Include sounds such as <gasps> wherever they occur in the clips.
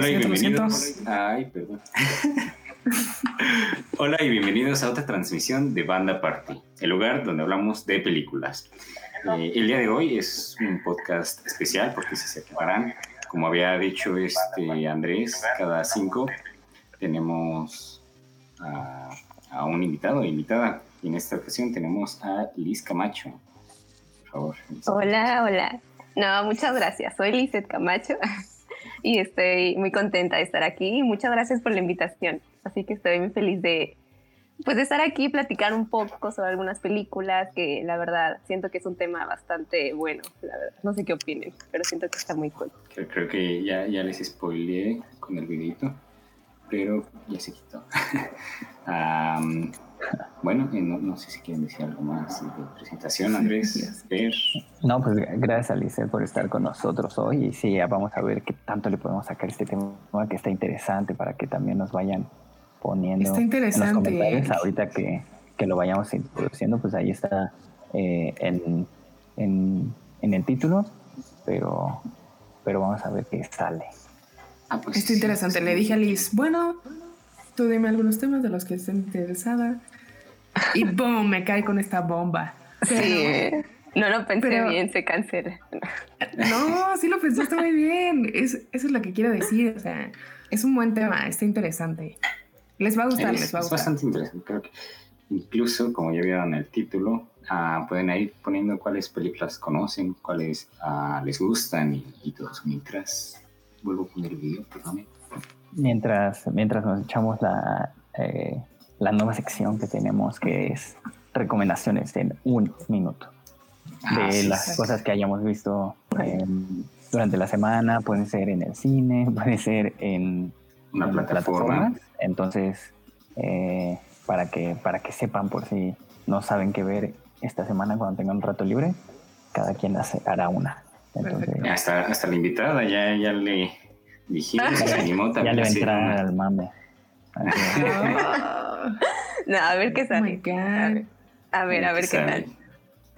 Hola y bienvenidos. Ay, perdón. <laughs> Hola y bienvenidos a otra transmisión de Banda Party, el lugar donde hablamos de películas. Eh, el día de hoy es un podcast especial porque se separarán, como había dicho este Andrés, cada cinco tenemos a, a un invitado o invitada. Y en esta ocasión tenemos a Liz Camacho. Por favor. Liz. Hola, hola. No, muchas gracias. Soy Lizeth Camacho y estoy muy contenta de estar aquí. Muchas gracias por la invitación. Así que estoy muy feliz de, pues, de estar aquí y platicar un poco sobre algunas películas que la verdad siento que es un tema bastante bueno. La verdad. No sé qué opinen, pero siento que está muy cool. Creo, creo que ya, ya les spoileé con el videito, pero ya se quitó. <laughs> Am, bueno, eh, no, no sé si quieren decir algo más de presentación, Andrés. Fer. No, pues gracias Alice por estar con nosotros hoy y sí, ya vamos a ver qué tanto le podemos sacar a este tema que está interesante para que también nos vayan poniendo Está en interesante. los comentarios ahorita que, que lo vayamos introduciendo, pues ahí está eh, en, en, en el título, pero, pero vamos a ver qué sale. Ah, pues Está sí, interesante. sí. Le dije a Liz, bueno, tú dime algunos temas de los que estés interesada. Y <laughs> boom, me cae con esta bomba. Pero- Sí. No lo pensé pero- bien, se cancela. No, sí lo pensaste muy bien. Es, eso es lo que quiero decir. O sea, es un buen tema, está interesante. Les va a gustar, Es, les va a es gustar. bastante interesante. Creo que incluso, como ya vieron el título, ah, pueden ir poniendo cuáles películas conocen, cuáles ah, les gustan y, y todo eso. Mientras vuelvo a poner el video, perdón. Mientras, mientras nos echamos la, eh, la nueva sección que tenemos, que es recomendaciones en un minuto. de Ah, sí, las sí. cosas que hayamos visto eh, durante la semana, pueden ser en el cine, <laughs> puede ser en Una en plataforma. plataformas. Entonces, eh, para, que, para que sepan por si no saben qué ver esta semana cuando tengan un rato libre, cada quien hace, hará una. Entonces. Hasta, hasta la invitada ya, ya le dijimos, se animó <laughs> ya le va a entrar al mame. Así. Oh, No, a ver qué oh sale. God. A ver, a ver qué sale. tal.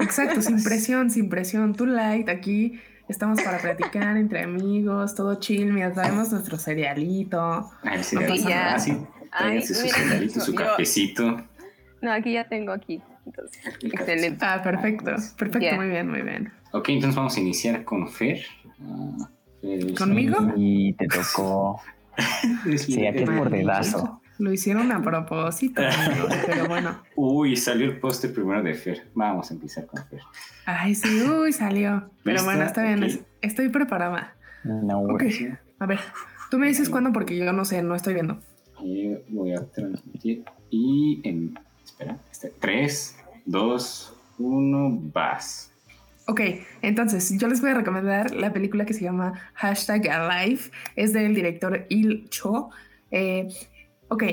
Exacto, sin presión, sin presión. Tú light, aquí estamos para platicar entre amigos, todo chill, mientras traemos nuestro cerealito. Ah, el cerealito. Ok, ya. Ah, sí. Ay, su mira, cerealito, su cafecito. No, aquí ya tengo aquí. Entonces, excelente. Ah, perfecto, perfecto, muy bien, muy bien. Ok, entonces vamos a iniciar con Fer. Fer, ¿Conmigo? Y te tocó. <laughs> Sí, aquí es por dedazo. Lo hicieron a propósito, pero bueno. <laughs> Uy, salió el póster primero de Fer. Vamos a empezar con Fer. Ay, sí, uy, salió. Pero ¿Lista? bueno, está bien, estoy preparada. No, Ok, a ver, tú me dices cuándo porque yo no sé, no estoy viendo. Y voy a transmitir. Y en. Espera. Este, 3, 2, 1, vas. Ok, entonces yo les voy a recomendar la película que se llama Hashtag Alive. Es del director Il Cho. Eh, ok,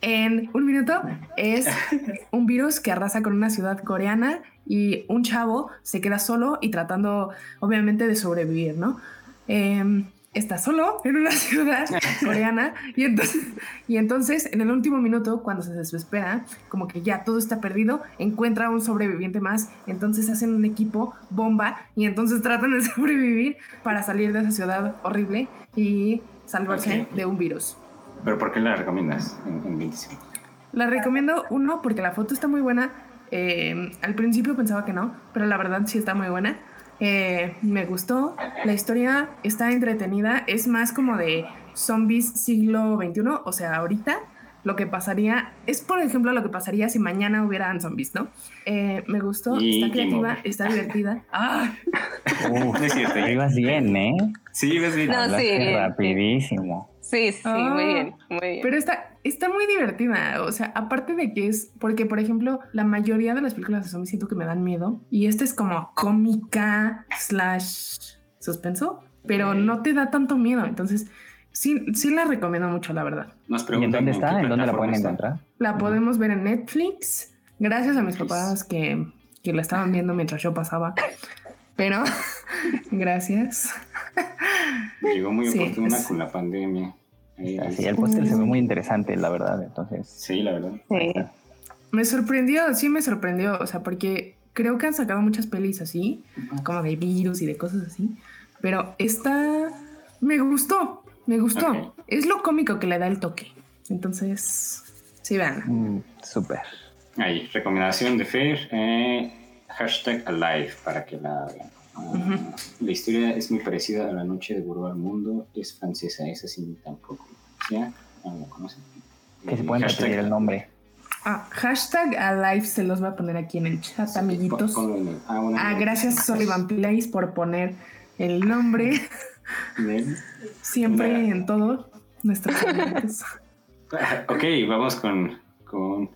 en un minuto es <laughs> un virus que arrasa con una ciudad coreana y un chavo se queda solo y tratando, obviamente, de sobrevivir, ¿no? Em, está solo en una <laughs> ciudad coreana y entonces, y entonces en el último minuto cuando se desespera como que ya todo está perdido encuentra un sobreviviente más entonces hacen un equipo bomba y entonces tratan de <laughs> sobrevivir para salir de esa ciudad horrible y salvarse de un virus. Pero ¿por qué la recomiendas en, en 20 segundos? la recomiendo uno porque la foto está muy buena Eh, al principio pensaba que no pero la verdad sí está muy buena Eh, me gustó. La historia está entretenida. Es más como de zombies siglo XXI. O sea, ahorita lo que pasaría es, por ejemplo, lo que pasaría si mañana hubieran zombies, ¿no? Eh, me gustó. Y está creativa, está divertida. <laughs> Ah, Uf, No es cierto. ibas bien, ¿eh? Sí, bien. No, sí, bien, rapidísimo. Sí, sí, Ah. muy bien, muy bien. pero está, está muy divertida. O sea, aparte de que es, porque por ejemplo, la mayoría de las películas de zombies siento que me dan miedo. Y esta es como cómica slash suspenso, pero no te da tanto miedo. Entonces, sí, sí la recomiendo mucho, la verdad. Nos ¿Y en preguntan dónde está? ¿En dónde la pueden está. encontrar? La podemos ver en Netflix. Gracias a mis papás que, que la estaban viendo mientras yo pasaba. Pero <laughs> gracias. Llegó muy Sí, oportuna es- con la pandemia. Ahí- ahí Sí, el póster se ve muy interesante, la verdad. Entonces, Sí, la verdad. Sí. Me sorprendió, sí me sorprendió. O sea, porque creo que han sacado muchas pelis así, como de virus y de cosas así. Pero esta me gustó. Me gustó. Es lo cómico que le da el toque. Entonces, sí, vean. Mm, Súper. Ahí, recomendación de Fer, eh, hashtag Alive, para que la vean. La historia es muy parecida a La Noche de Burro al Mundo, es francesa, esa sí tampoco. ¿Ya? Ah, ¿La conocen? Que se pueden hashtag- repetir el nombre. Ah, hashtag Alive se los voy a poner aquí en el chat, amiguitos. Pon- ponlo en el- ah, bueno, Ah, gracias. Sullivan Place por poner el nombre Bien. siempre en todo nuestros amiguitos. <laughs> Ok, vamos con, con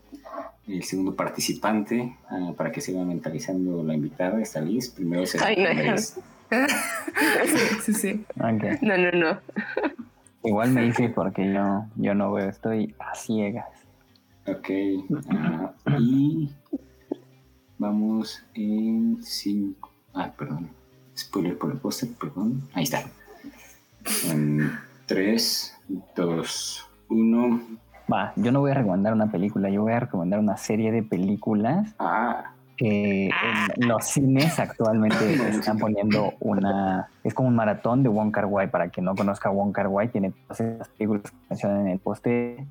el segundo participante ah, para que se vaya mentalizando la invitada. Está Liz. Primero será Ay, no. <laughs> Sí, sí, sí. No, no, no. Igual me dice porque yo, yo no veo, estoy a ciegas. Ok. ah, y vamos en 5. Ah, perdón. Spoiler por el póster, perdón. Ahí está. En 3, 2, 1. Va, yo no voy a recomendar una película, yo voy a recomendar una serie de películas Ah, que en los cines actualmente están poniendo una... Es como un maratón de Wong Kar Wai. Para quien no conozca Wong Kar Wai, tiene todas esas películas que mencionan en el poste.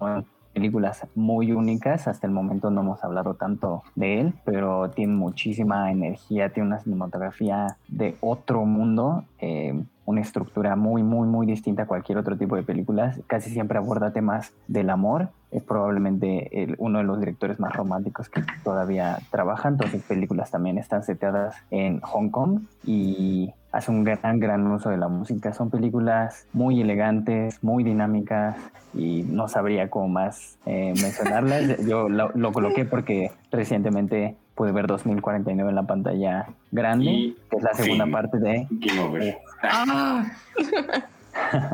Películas muy únicas. Hasta el momento no hemos hablado tanto de él, pero tiene muchísima energía, tiene una cinematografía de otro mundo. eh, una estructura muy, muy, muy distinta a cualquier otro tipo de películas. Casi siempre aborda temas del amor. Es probablemente el- uno de los directores más románticos que todavía trabajan. Todas sus películas también están seteadas en Hong Kong y hace un gran, gran uso de la música. Son películas muy elegantes, muy dinámicas y no sabría cómo más eh, mencionarlas. <laughs> Yo lo, lo coloqué porque recientemente pude ver 2049 en la pantalla grande, Y que es la segunda fin. parte de Game Over. <laughs> Ah. <laughs>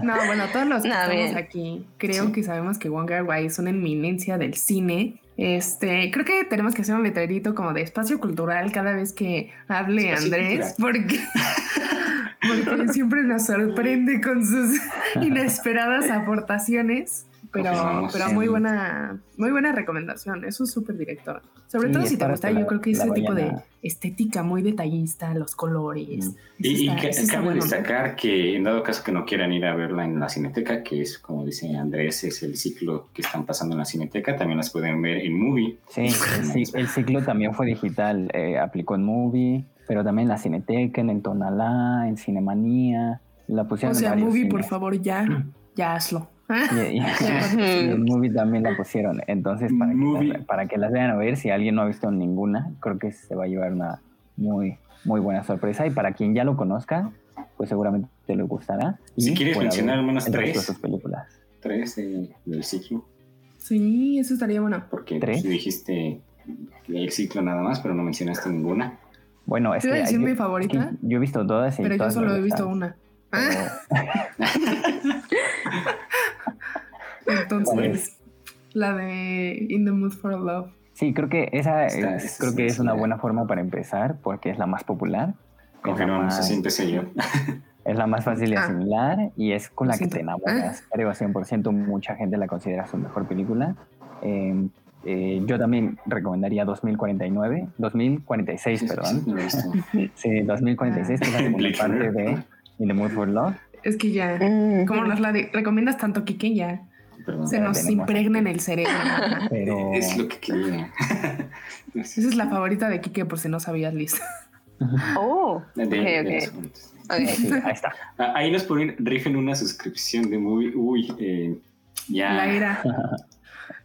No, bueno, todos los <laughs> que No, estamos bien. aquí creo Sí. que sabemos que Wong Kar Wai es una eminencia del cine. Este, creo que tenemos que hacer un letrerito como de espacio cultural cada vez que hable Espacio Andrés, porque, <laughs> porque siempre nos sorprende con sus <laughs> inesperadas aportaciones. Pero, pero muy buena, muy buena recomendación. Es un súper director. Sobre Sí, todo si te gusta, yo creo que ese tipo de a- estética muy detallista, los colores. Mm. Y, y está- ca- está cabe destacar que en dado caso que no quieran ir a verla en la Cineteca, que es como dice Andrés, es el ciclo que están pasando en la Cineteca, también las pueden ver en Movie. Sí, el, ci- el ciclo también fue digital, eh, aplicó en Movie, pero también en la Cineteca, en el Tonalá, en Cinemanía, la O pusieron en sea, movie, por favor, ya, ya hazlo. <laughs> Y, y- <laughs> y en Movie también la pusieron, entonces para que, las, para que las vayan a ver, si alguien no ha visto ninguna, creo que se va a llevar una muy, muy buena sorpresa, y para quien ya lo conozca, pues seguramente te le gustará. y Si quieres mencionar de tres. sus películas. Tres de- del ciclo, Sí, eso estaría bueno. porque ¿Tres? dijiste el ciclo nada más, pero no mencionaste ninguna. Bueno, es Te que decir yo, mi favorita, es que yo he visto todas y pero yo todas solo he visto una. pero- <laughs> Entonces, la de In the Mood for Love. Sí, creo que esa Está- es, es- creo que es una buena forma para empezar porque es la más popular. Es la Confirmamos, más, así empecé yo. es la más fácil de Ah. asimilar y es con la que siento. te enamoras. Creo 100% mucha gente la considera su mejor película. Eh, eh, yo también recomendaría 2049, 2046, Sí, sí, perdón. sí, lo he visto. <laughs> Sí, 2046, que es la Blade parte de. <laughs> In the Mood for Love. Es que ya, Mm. como nos la de- recomiendas tanto, Kike, ya Perdón. se nos impregna en el cerebro. <laughs> Pero <laughs> Es lo que quería. Esa es la favorita de Kike, por si no sabías, Liz. <laughs> Oh, De- ok, de ok. las juntas. ok. sí, ahí está. Ah, Ahí nos ponen, rifen una suscripción de movie. Uy, eh, ya. La ira.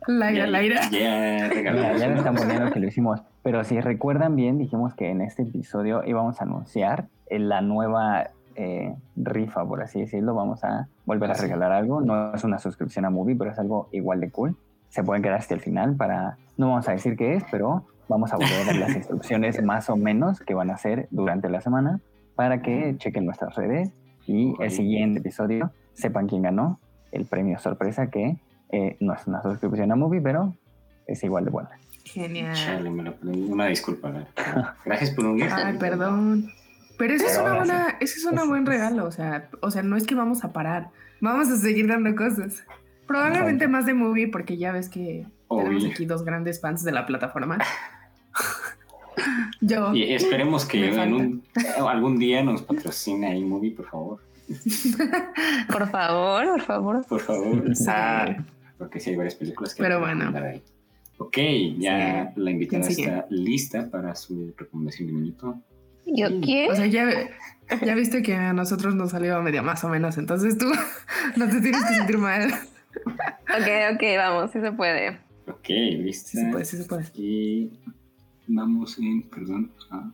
La ira, ya, la ira. Ya ya me una. están poniendo que lo hicimos. Pero si recuerdan bien, dijimos que en este episodio íbamos a anunciar eh, la nueva eh, rifa, por así decirlo. Vamos a volver a regalar algo. No es una suscripción a Movie, pero es algo igual de cool. Se pueden quedar hasta el final para... No vamos a decir qué es, pero vamos a volver a dar las <laughs> instrucciones más o menos que van a hacer durante la semana para que chequen nuestras redes y el siguiente episodio sepan quién ganó el premio sorpresa que eh, no es una suscripción a Movie, pero es igual de buena. Genial. Chale, me lo. Una disculpa. Gracias por un Ay, perdón. Pero eso es una buena, ese es un buen regalo, o sea, o sea, no es que vamos a parar, vamos a seguir dando cosas. Probablemente Exacto. más de movie, porque ya ves que Obvio. tenemos aquí dos grandes fans de la plataforma. <laughs> Yo, Y esperemos que en un, algún día nos patrocine ahí movie, por favor. <laughs> Por favor, por favor. Por favor. Sí. Ah, porque sí hay varias películas que Pero bueno. ahí. Ok, ya la invitada está lista para su recomendación de minuto. ¿Yo Sí. quién? O sea, ya, ya viste que a nosotros nos salió medio más o menos, entonces tú <laughs> no te tienes que sentir mal. Ok, ok, vamos, sí se puede. Ok, lista. Sí se puede, sí se puede. Y vamos en, perdón, a-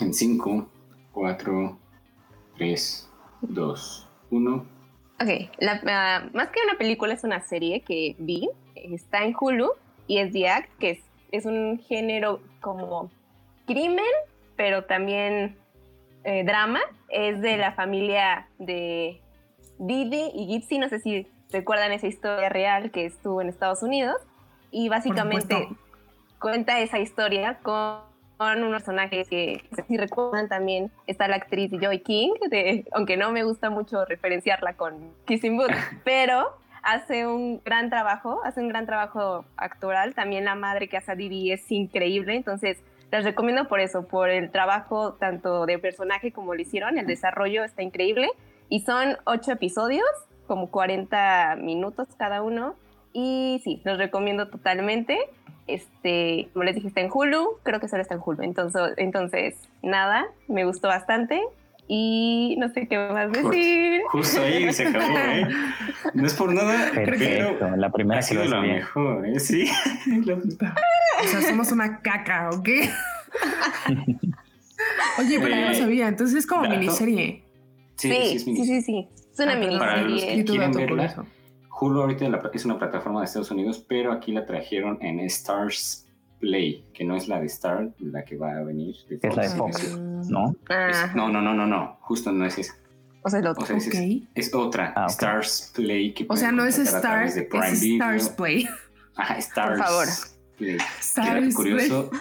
en 5, 4, 3, 2, 1. Ok, la- ah, más que una película es una serie que vi, está en Hulu y es The Act, que es, es un género como crimen, pero también eh, drama. Es de la familia de Didi y Gypsy, no sé si recuerdan esa historia real que estuvo en Estados Unidos. Y básicamente cuenta esa historia con, con un personaje que, no sé si recuerdan también, está la actriz Joy King, de- aunque no me gusta mucho referenciarla con Kissing Booth, <laughs> pero hace un gran trabajo, hace un gran trabajo actoral. También la madre que hace a Didi es increíble, entonces les recomiendo por eso, por el trabajo tanto de personaje como lo hicieron, el desarrollo está increíble. Y son ocho episodios, como 40 minutos cada uno. Y sí, los recomiendo totalmente. Este, como les dije, está en Hulu, creo que solo está en Hulu. Entonces, entonces nada, me gustó bastante. Y no sé qué más decir. Justo ahí se acabó, ¿eh? <laughs> No es por nada, Perfecto, pero la primera ha sido lo la bien. mejor, ¿eh? Sí. <laughs> O sea, somos una caca, ¿ok? <laughs> Oye, pero yo no Eh, sabía, entonces es como dato. miniserie. Sí, Sí, sí, es sí, mini- sí, sí. Es una Ah, perdón. Para los miniserie. que- quieren verla? Hulu ahorita es una plataforma de Estados Unidos, pero aquí la trajeron en Stars Play, que no es la de Star, la que va a venir. de Es la de Fox. Fox, Mm, ¿no? Es- Ah, no, no, no, no, no, justo no es esa. o sea, el otro. O sea, es, Ok. es otra, Ah, ok. Stars Play. Que O sea, no es Star, través de Prime es Video. Stars Play. <laughs> Ajá, Stars Por favor. Play. Stars curioso, Play.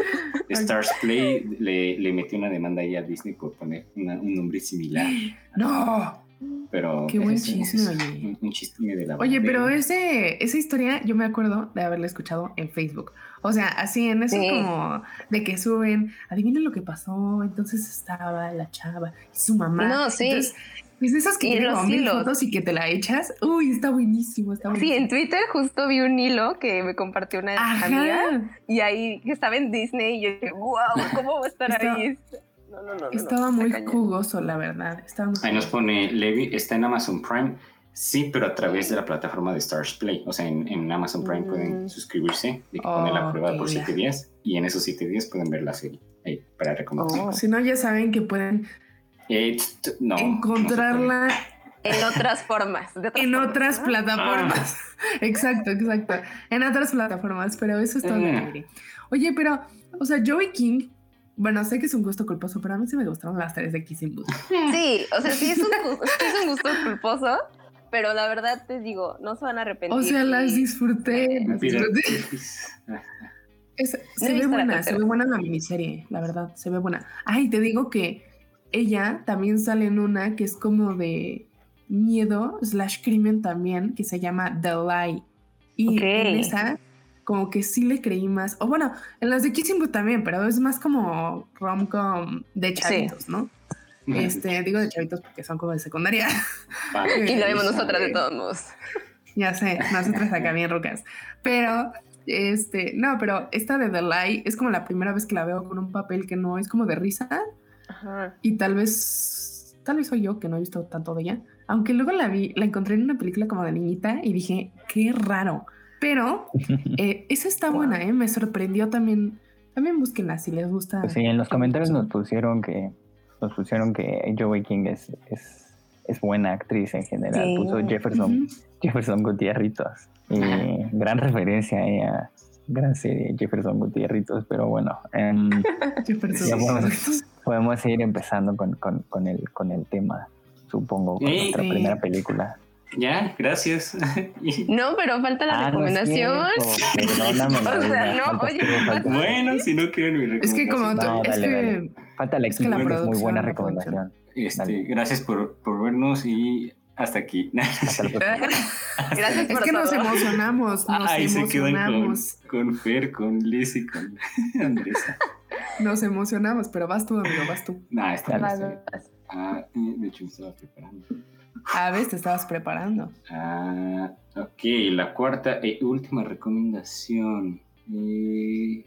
<laughs> Stars Play le, le metió una demanda ahí a Disney por poner una- un nombre similar. <gasps> No. Pero Qué buen chisme, es oye. Un, un chisme de la Oye, pero bandera. ese, esa historia yo me acuerdo de haberla escuchado en Facebook. O sea, así en eso Sí. como de que suben, adivinen lo que pasó, entonces estaba la chava y su mamá. No, sí. Entonces, es de esas que los hilos. fotos y que te la echas. Uy, está buenísimo, está Sí, buenísimo. en Twitter justo vi un hilo que me compartió una amiga Ajá. y ahí que estaba en Disney y yo dije, wow, ¿cómo va a estar Está- ahí? No, no, no, Estaba no, muy jugoso, la verdad. Estaba muy Ahí nos pone Levi, está en Amazon Prime. Sí, pero a través de la plataforma de Stars Play. O sea, en, en Amazon Prime Mm. pueden suscribirse y poner la prueba por Ok, ya. 7 días. Y en esos 7 días pueden ver la serie. Ahí, para recomendar. Oh. Si no, ya saben que pueden Eh, no, encontrarla En otras formas. de otras en formas, otras ¿no? plataformas. <laughs> exacto, exacto. En otras plataformas, pero eso es todo lo que Eh. diré. Oye, pero, o sea, Joey King, bueno, sé que es un gusto culposo, pero a mí sí me gustaron las tres de Kissing Booth. Sí, o sea, sí es un, sí es un gusto culposo, pero la verdad te digo, no se van a arrepentir. O sea, las y- disfruté. las Mira, disfruté. <laughs> Es- No se ve buena, se ve buena la miniserie, la verdad, se ve buena. Ay, te digo que ella también sale en una que es como de miedo slash crimen también, que se llama The Lie. Y en esa, como que sí le creí más. O bueno, en las de Kissing Booth también, pero es más como rom-com de chavitos, ¿no? Este, digo de chavitos porque son como de secundaria. <laughs> Y lo vemos nosotras de todos modos. Ya sé, nosotras acá bien rocas. Pero, este, no, pero esta de The Lie es como la primera vez que la veo con un papel que no es como de risa. Ajá. Y tal vez, tal vez soy yo que no he visto tanto de ella. Aunque luego la vi, la encontré en una película como de niñita y dije, qué raro. Pero <laughs> eh, esa está Wow. buena, ¿eh? Me sorprendió también. También búsquenla si les gusta. Pues sí, en los comentarios nos pusieron que nos pusieron que Joey King es, es, es buena actriz en general. Sí. Puso Jefferson. Jefferson Gutierritos. Y gran referencia a gran serie Jefferson Gutierritos, pero bueno, em, <laughs> Jefferson. podemos, podemos ir empezando con, con, con el, con el tema, supongo, con Sí. nuestra Sí. primera película. Ya, gracias. <laughs> No, pero falta la Ah, es recomendación. perdóname, <laughs> O sea, no, oye, bueno, si no quieren mi Es que como recomendación. No, es dale, que dale. Falta la Es que la es muy buena recomendación. Este, gracias por, por vernos y hasta aquí. <laughs> Hasta. Gracias es por que nos emocionamos, nos Ahí se quedan con, emocionamos. con Fer, con Liz y con Andresa. Nos emocionamos, pero vas tú, amigo, vas tú. Nah, está bien. Ah, de hecho me estaba preparando. A ver, te estabas preparando. Ah, ok, la cuarta y última recomendación. Eh,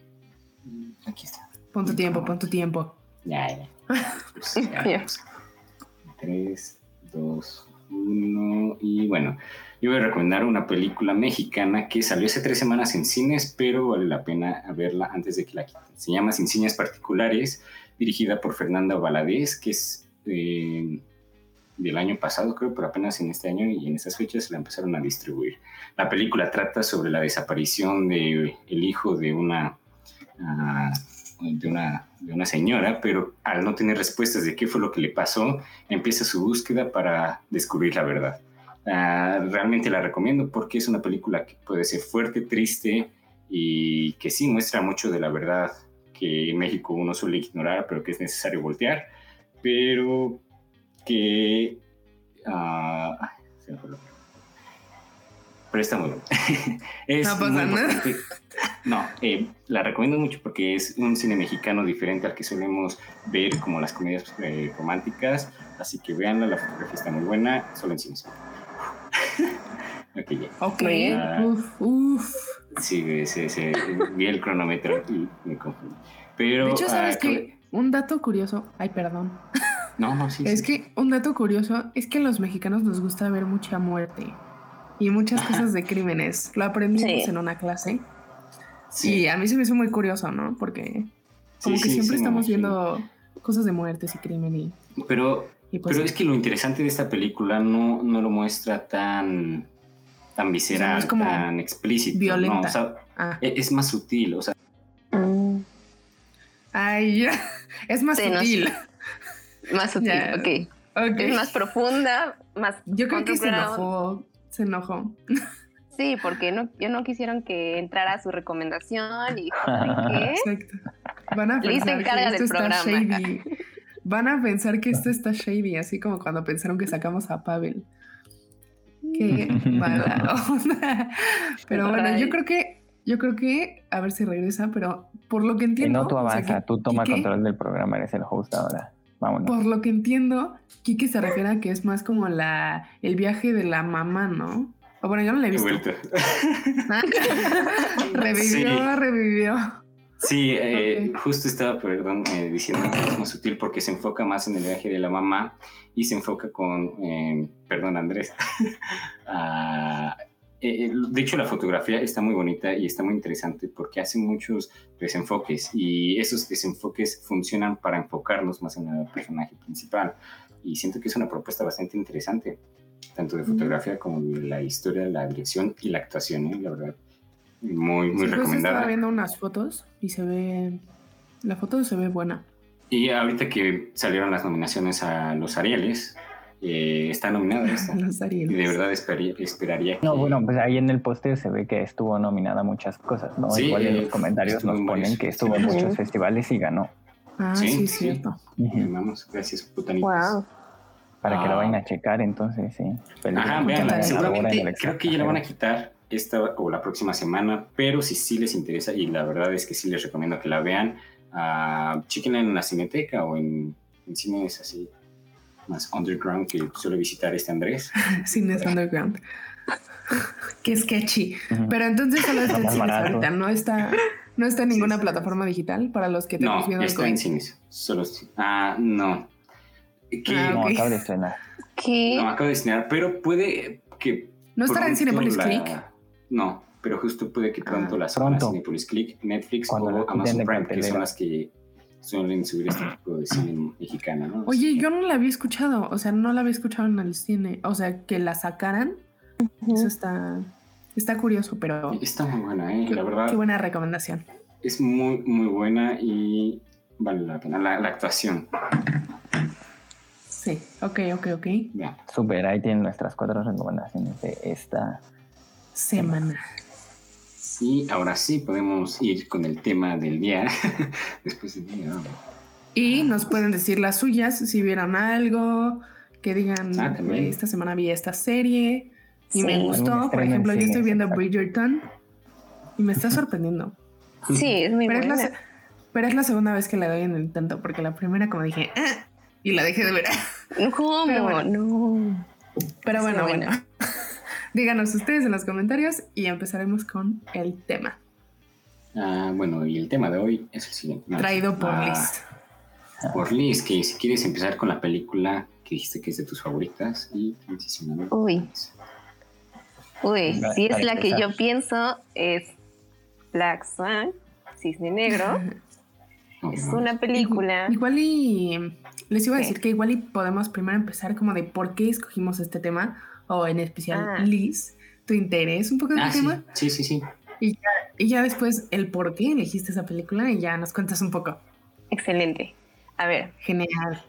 aquí está. Pon tu tiempo, pon tu tiempo. Ya, ya. Pues, <laughs> ya, pues. Tres, dos, uno. Y bueno, yo voy a recomendar una película mexicana que salió hace tres semanas en cines, pero vale la pena verla antes de que la quiten. Se llama Sin Señas Particulares, dirigida por Fernanda Valadez, que es eh, del año pasado, creo, pero apenas en este año y en estas fechas la empezaron a distribuir. La película trata sobre la desaparición de el hijo de una, ah, de una, de una señora, pero al no tener respuestas de qué fue lo que le pasó, empieza su búsqueda para descubrir la verdad. Ah, realmente la recomiendo porque es una película que puede ser fuerte, triste y que sí muestra mucho de la verdad que en México uno suele ignorar, pero que es necesario voltear, pero que... ah, ay, se me fue lo- pero está muy bueno. <laughs> Es No pasa muy nada. No, eh, la recomiendo mucho porque es un cine mexicano diferente al que solemos ver como las comedias eh, románticas. Así que véanla, la fotografía está muy buena, solo en cines. <laughs> ok, ya. Ok. Bien. Uf, uf. Sí, vi el cronómetro y me confundí. Pero. De hecho, ¿sabes qué? Un dato curioso. Ay, perdón. No, no, sí. Es sí. que un dato curioso es que a los mexicanos nos gusta ver mucha muerte y muchas cosas de crímenes. Lo aprendimos Sí. en una clase Sí, y a mí se me hizo muy curioso, ¿no? Porque como sí, que sí, siempre estamos viendo cosas de muertes y crimen y, Pero, y pues pero es que lo interesante de esta película no, no lo muestra tan, tan visceral, es como tan explícito. violenta. No, o sea, ah. e- es más sutil. O sea, Mm, Ay, ya. <laughs> es más Sí, no sutil. Más sutil, ok. Ok. Es más profunda, más. Yo creo que se enojó. Se enojó. Sí, porque no, yo no quisieron que entrara su recomendación y dijo, <laughs> ¿qué? Exacto. Van a pensar que encarga esto está programa. shady. Van a pensar que esto está shady, así como cuando pensaron que sacamos a Pavel. Qué <laughs> mala onda. Pero bueno, yo creo que, yo creo que, a ver si regresa, pero por lo que Y entiendo. no tú o sea, avanza, que tú toma control del programa, eres el host ahora. Vámonos. Por lo que entiendo, Kike se refiere a que es más como la, el viaje de la mamá, ¿no? O bueno, yo no la he de visto. vuelta. <laughs> revivió, Sí. revivió. Sí, eh, justo estaba, perdón, eh, diciendo que es más sutil porque se enfoca más en el viaje de la mamá y se enfoca con, eh, perdón Andrés, <laughs> Ah, eh, eh, de hecho la fotografía está muy bonita y está muy interesante porque hace muchos desenfoques y esos desenfoques funcionan para enfocarnos más en el personaje principal y siento que es una propuesta bastante interesante, tanto de fotografía como de la historia, la dirección y la actuación, ¿eh? la verdad. Muy, muy Sí, recomendada. estaba viendo unas fotos y se ve. La foto se ve buena. Y ahorita que salieron las nominaciones a los Arieles, eh, está nominada esta. <laughs> Y de verdad esperaría, esperaría que... No, bueno, pues ahí en el póster se ve que estuvo nominada a muchas cosas, ¿no? Sí, Igual en los comentarios nos en ponen varios que estuvo en muchos festivales y ganó. Ah, Sí, sí, cierto. Vamos, gracias. Wow. Para que la Ah. vayan a checar, entonces sí. Película Ajá, vean, seguramente creo que ya la van a quitar esta o la próxima semana, pero si sí les interesa, y la verdad es que sí les recomiendo que la vean, uh, chequenla en la cineteca o en, en cines así más underground que suele visitar este Andrés. <laughs> Cines Underground. <laughs> Qué sketchy. Pero entonces solo está en cines ahorita, no está, no está en ninguna Sí, sí. plataforma digital para los que No, tenemos viendo el está en cines. Solo, ah, no. Ah, No, ok. acaba de estrenar. ¿Qué? No, acabo de estrenar, pero puede que. ¿No estará en Cinepolis la- Click? No, pero justo puede que pronto Ah, la suban a pronto. Cinepolis Click, Netflix Cuando o Amazon Prime, que son las que suelen subir este tipo de cine mexicana, ¿no? Oye, Así yo no la había escuchado, o sea, no la había escuchado en el cine, o sea, que la sacaran, eso está, está curioso, pero Está muy buena, ¿eh? qué, La verdad, qué buena recomendación. es muy, muy buena y vale la pena. La, la actuación, Sí, ok, ok, ok. vean. Super, ahí tienen nuestras cuatro recomendaciones de esta. Semana. Y ahora sí podemos ir con el tema del día. <laughs> Después del día, ¿no? Y nos pueden decir las suyas si vieron algo, que digan, Ah, esta semana vi esta serie y Sí. me gustó. Por ejemplo, yo estoy viendo. Bridgerton y me está <laughs> sorprendiendo. Sí, es muy Pero es, la, buena. pero es la segunda vez que le doy en el intento, porque la primera como dije, "Ah", y la dejé de ver. ¿Cómo? Pero bueno. No. Pero bueno, Sí, bueno. <laughs> Díganos ustedes en los comentarios y empezaremos con el tema. Ah, bueno, y el tema de hoy es el siguiente. Traído por Ah, Liz. Por Liz, que si quieres empezar con la película que dijiste que es de tus favoritas y transicionando. Uy. Uy, si es la que yo pienso, es Black Swan, Cisne Negro. Es una película. Igual y les iba a Sí. decir que igual y podemos primero empezar como de por qué escogimos este tema, o en especial Ah. Liz, tu interés un poco del Ah, sí, tema, sí, sí, sí. y ya después el por qué elegiste esa película y ya nos cuentas un poco. Excelente. A ver, Genial.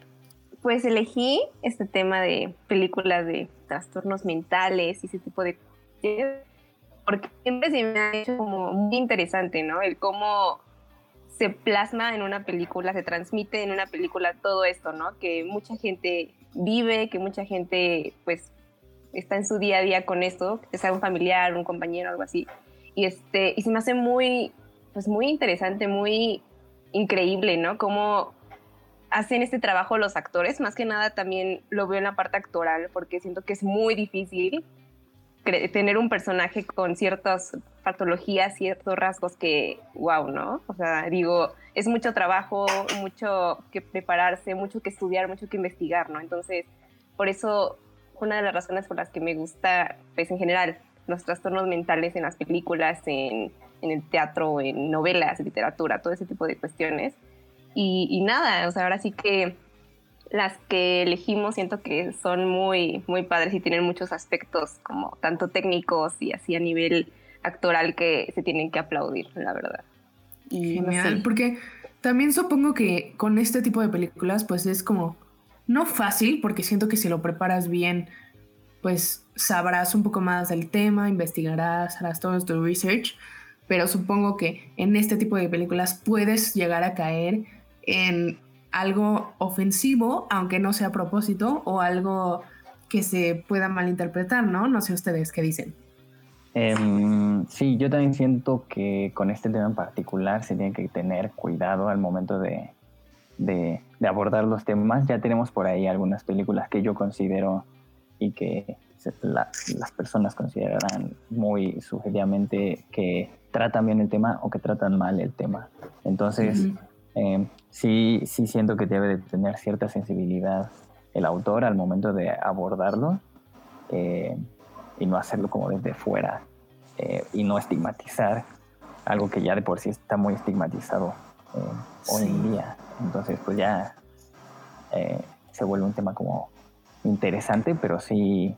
pues elegí este tema de películas de trastornos mentales y ese tipo de cuestiones, porque siempre se me ha hecho como muy interesante, ¿no? El cómo se plasma en una película, se transmite en una película todo esto, ¿no? Que mucha gente vive, que mucha gente pues está en su día a día con esto, que sea un familiar, un compañero, algo así. Y este, y se me hace muy, pues muy interesante, muy increíble, ¿no? Cómo hacen este trabajo los actores, más que nada también lo veo en la parte actoral, porque siento que es muy difícil tener un personaje con ciertas patologías, ciertos rasgos que, wow, ¿no? O sea, digo, es mucho trabajo, mucho que prepararse, mucho que estudiar, mucho que investigar, ¿no? Entonces, por eso, una de las razones por las que me gusta, pues en general, los trastornos mentales en las películas, en, en el teatro, en novelas, literatura, todo ese tipo de cuestiones. Y, y nada, o sea, ahora sí que las que elegimos siento que son muy, muy padres y tienen muchos aspectos como tanto técnicos y así a nivel actoral que se tienen que aplaudir, la verdad. Y no Genial, sé. porque también supongo que con este tipo de películas pues es como no fácil porque siento que si lo preparas bien pues sabrás un poco más del tema, investigarás, harás todo tu research, pero supongo que en este tipo de películas puedes llegar a caer en algo ofensivo, aunque no sea a propósito, o algo que se pueda malinterpretar, ¿no? No sé ustedes qué dicen. Em, sí, yo también siento que con este tema en particular se tiene que tener cuidado al momento de, de- de abordar los temas. Ya tenemos por ahí algunas películas que yo considero y que se- la- las personas considerarán muy subjetivamente que tratan bien el tema o que tratan mal el tema. Entonces, eh, sí, sí siento que debe de tener cierta sensibilidad el autor al momento de abordarlo eh, y no hacerlo como desde fuera eh, y no estigmatizar algo que ya de por sí está muy estigmatizado eh, hoy en día. Entonces, pues ya eh, se vuelve un tema como interesante, pero sí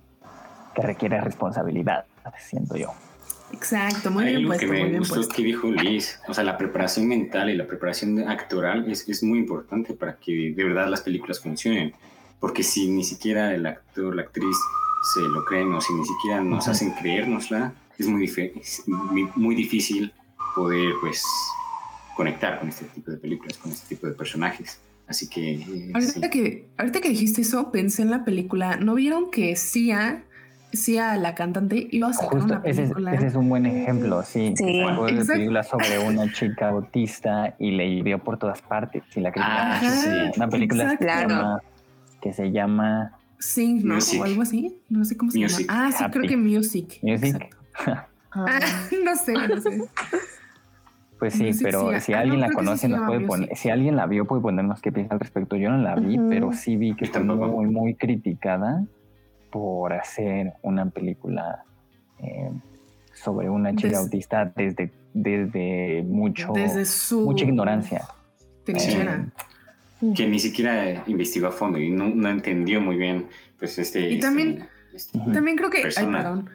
que requiere responsabilidad, siento yo. Exacto, muy Hay bien algo puesto, que muy me bien gustó puesto. que dijo Liz, o sea, la preparación mental y la preparación actoral es, es muy importante para que de verdad las películas funcionen, porque si ni siquiera el actor, la actriz se lo creen o si ni siquiera nos hacen creérnosla, es es muy, muy difícil poder pues conectar con este tipo de películas, con este tipo de personajes. Así que eh, Ahorita, sí. que, ahorita que dijiste eso, pensé en la película. ¿No vieron que Sia, Sia la cantante, iba a sacar Justo una ese es, película? ese es un buen ejemplo, sí. Sí. que sacó de Exacto. película sobre una chica autista y le hirió por todas partes. Y la crítica Ah, sí, sí. una película que se, Claro. llama, que se llama Sing, ¿no? Music. O algo así. No sé cómo se Music. llama. Ah, sí, Happy. creo que Music. Music. <laughs> Ah, no sé, no sé. Pues sí, pero si Ah, alguien no, la sí conoce, nos puede poner, si alguien la vio, puede ponernos qué piensa al respecto. Yo no la vi, pero sí vi que tampoco. muy, muy criticada por hacer una película eh, sobre una chica Des- autista desde, desde mucho, Desde su mucha ignorancia. trinchera. que ni siquiera investigó a fondo y no, no entendió muy bien pues este... Y este- también- este-. También creo que, ay, persona. perdón.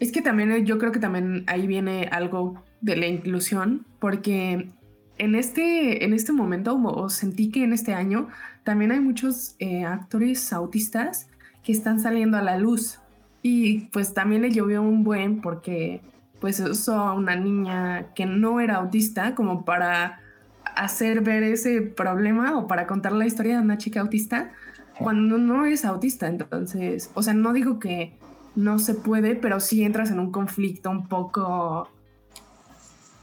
Es que también yo creo que también ahí viene algo de la inclusión, porque en este, en este momento, o sentí que en este año, también hay muchos eh, actores autistas que están saliendo a la luz. Y pues también le llovió un buen porque pues usó a una niña que no era autista como para hacer ver ese problema o para contar la historia de una chica autista cuando no es autista. Entonces, o sea, no digo que no se puede, pero sí entras en un conflicto un poco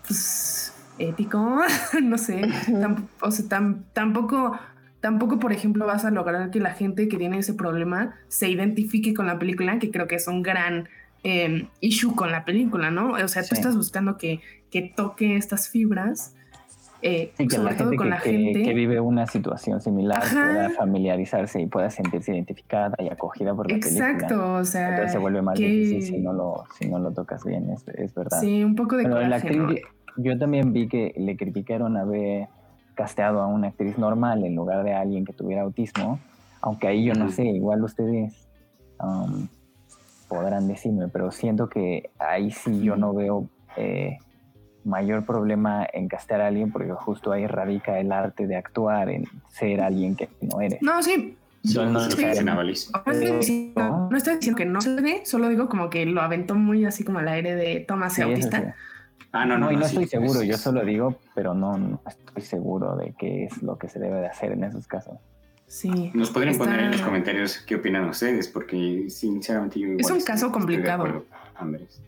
pues, ético, <laughs> no sé. O sea, tam- tampoco tampoco, por ejemplo, vas a lograr que la gente que tiene ese problema se identifique con la película, que creo que es un gran eh, issue con la película, ¿no? O sea, tú estás buscando que, que toque estas fibras eh, que sobre la todo gente con que, la gente que, vive una situación similar pueda familiarizarse y pueda sentirse identificada y acogida por la Exacto, o sea. Entonces se vuelve más difícil si no lo, si no lo tocas bien, es, es verdad. Sí, un poco de Pero la actriz, Yo también vi que le criticaron haber casteado a una actriz normal en lugar de alguien que tuviera autismo, aunque ahí yo no sé, igual ustedes um, podrán decirme, pero siento que ahí sí yo no veo eh, mayor problema en castear a alguien porque justo ahí radica el arte de actuar, en ser alguien que no eres. No, sí. no, no, estoy diciendo que no se ve, solo digo como que lo aventó muy así como al aire de Tomás autista. Ah, no, no, y no, estoy seguro, yo solo digo, pero no, estoy seguro de qué es lo que se debe de hacer en esos casos. Sí. Nos podrían poner en los comentarios qué opinan ustedes, porque sinceramente yo Es un caso complicado.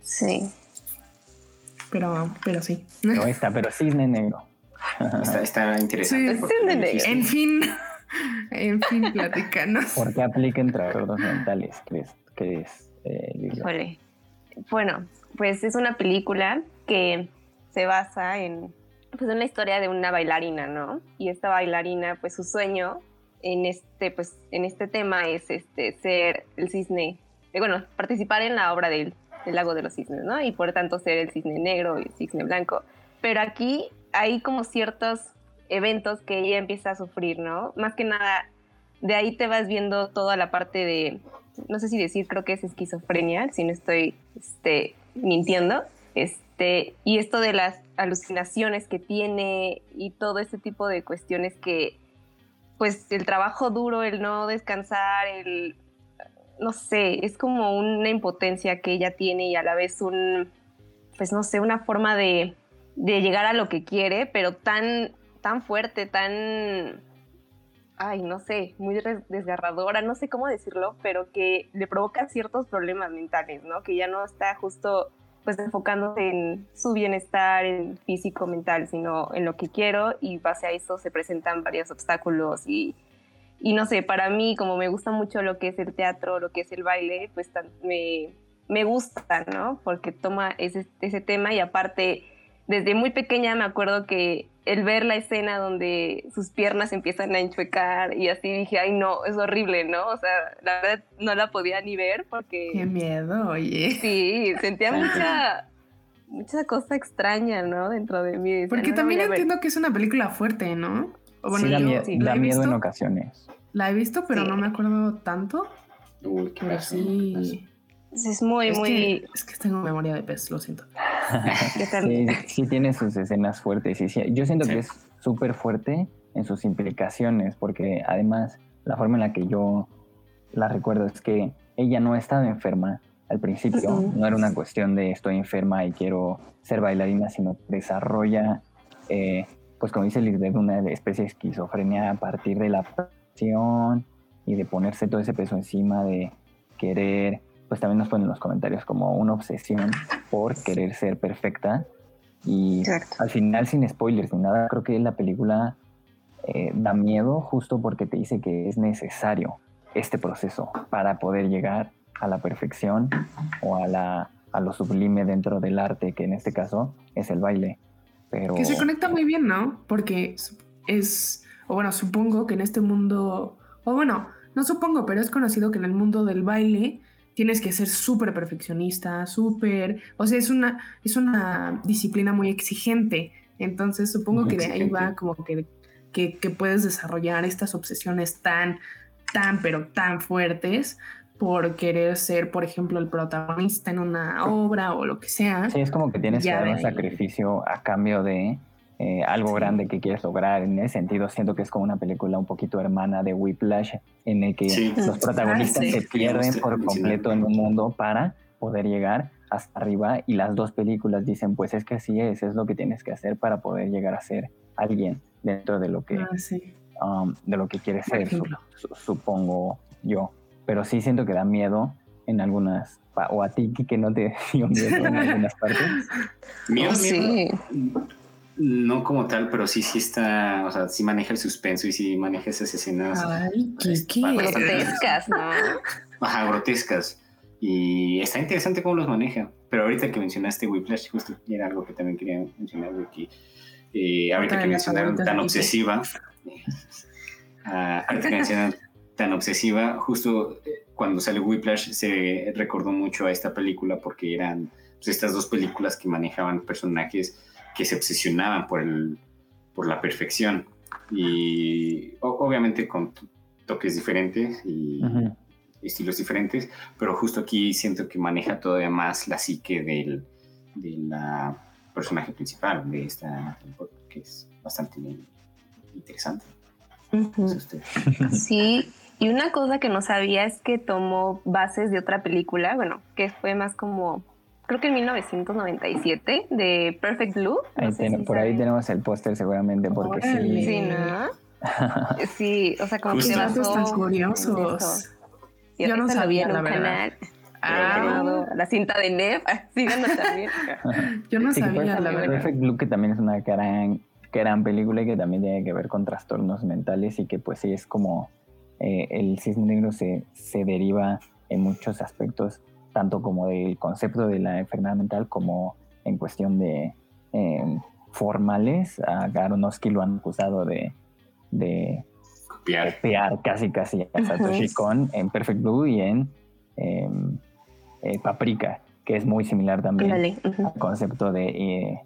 Sí pero, pero sí. Pero está, pero cisne negro. Está, está interesante. Sí, en fin, <laughs> en fin, platicanos. ¿Por qué apliquen trastornos mentales? ¿Crees que es, eh, Bueno, pues es una película que se basa en pues una historia de una bailarina, ¿no? Y esta bailarina, pues su sueño en este, pues, en este tema es este, ser el cisne, eh, bueno, participar en la obra de el lago de los cisnes, ¿no? Y por tanto ser el cisne negro y el cisne blanco. Pero aquí hay como ciertos eventos que ella empieza a sufrir, ¿no? Más que nada, de ahí te vas viendo toda la parte de, no sé si decir, creo que es esquizofrenia, si no estoy este, mintiendo. Este, y esto de las alucinaciones que tiene y todo este tipo de cuestiones que, pues el trabajo duro, el no descansar, el no sé, es como una impotencia que ella tiene y a la vez un, pues no sé, una forma de, llegar a lo que quiere, pero tan, tan fuerte, tan, ay, no sé, muy desgarradora, no sé cómo decirlo, pero que le provoca ciertos problemas mentales, ¿no? Que ya no está justo pues enfocándose en su bienestar en físico, mental, sino en lo que quiero y base a eso se presentan varios obstáculos y y no sé, para mí, como me gusta mucho lo que es el teatro, lo que es el baile, pues me, me gusta, ¿no? Porque toma ese, ese tema y aparte, desde muy pequeña me acuerdo que el ver la escena donde sus piernas empiezan a enchuecar y así dije, ay no, es horrible, ¿no? O sea, la verdad no la podía ni ver porque... Qué miedo, oye. Sí, sentía mucha, mucha cosa extraña, ¿no? Dentro de mí. Porque también entiendo que es una película fuerte, ¿no? sí, da, miedo en ocasiones. La he visto, pero no me acuerdo tanto. Uy, pero sí. Es muy, muy. es que tengo memoria de pez, lo siento. <laughs> sí, sí, tiene sus escenas fuertes. Sí, Yo siento que es súper fuerte en sus implicaciones, porque además la forma en la que yo la recuerdo es que ella no estaba enferma al principio. No era una cuestión de estoy enferma y quiero ser bailarina, sino desarrolla eh, pues como dice Lisbeth, una especie de esquizofrenia a partir de la pasión y de ponerse todo ese peso encima de querer, pues también nos ponen en los comentarios como una obsesión por querer ser perfecta. Y al final, sin spoilers ni nada, creo que la película eh, da miedo justo porque te dice que es necesario este proceso para poder llegar a la perfección o a, la, a lo sublime dentro del arte, que en este caso es el baile. Que se conecta muy bien, ¿no? Porque es, o bueno, supongo que en este mundo, o bueno, no supongo, pero es conocido que en el mundo del baile tienes que ser súper perfeccionista, súper, o sea, es una, es una disciplina muy exigente. Entonces supongo que de ahí va como que, que, que puedes desarrollar estas obsesiones tan, tan, pero tan fuertes por querer ser, por ejemplo, el protagonista en una obra o lo que sea. Sí, es como que tienes que dar un sacrificio a cambio de eh, algo grande que quieres lograr. En ese sentido, siento que es como una película un poquito hermana de Whiplash, en el que los protagonistas ah, se pierden por completo en un mundo para poder llegar hasta arriba. Y las dos películas dicen, pues es que así es, es lo que tienes que hacer para poder llegar a ser alguien dentro de lo que, ah, um, de lo que quieres ser, supongo yo. Pero sí siento que da miedo en algunas, o a ti que no te <laughs> dio miedo en algunas partes. Miedo, <laughs> sí. No como tal, pero sí, sí está, o sea, sí maneja el suspenso y sí maneja esas escenas. Ay, ¿qué, qué? Grotescas, ¿no? <laughs> Ajá, grotescas. Y está interesante cómo los maneja. Pero ahorita que mencionaste Whiplash, justo era algo que también quería mencionar, de que eh, ahorita que mencionaron tan obsesiva, <laughs> ah, ahorita que mencionan tan obsesiva, justo eh, cuando sale Whiplash se recordó mucho a esta película porque eran pues, estas dos películas que manejaban personajes que se obsesionaban por, el, por la perfección y o- obviamente con toques diferentes y Ujú. estilos diferentes, pero justo aquí siento que maneja todavía más la psique del de la personaje principal de esta que es bastante interesante. Sé usted. Sí, y una cosa que no sabía es que tomó bases de otra película, bueno, que fue más como, creo que en 1997, de Perfect Blue. No Ahí sé tiene- si por ahí tenemos el póster seguramente porque Órale. sí. Sí, ¿no? <laughs> Sí, o sea, como Justo. que basó curiosos. Yo no sabía, la verdad. Ah, La cinta de Neve. Síganos también. <laughs> yo no Sí, sabía, la verdad. Perfect Blue, que también es una gran, gran película y que también tiene que ver con trastornos mentales y que pues sí es como eh, el cisne negro se, se deriva en muchos aspectos, tanto como del concepto de la enfermedad mental como en cuestión de eh, formales. A Aronofsky lo han acusado de, de Copiar. copiar casi casi a Satoshi. Kon en Perfect Blue y en eh, eh, Paprika, que es muy similar también al concepto de...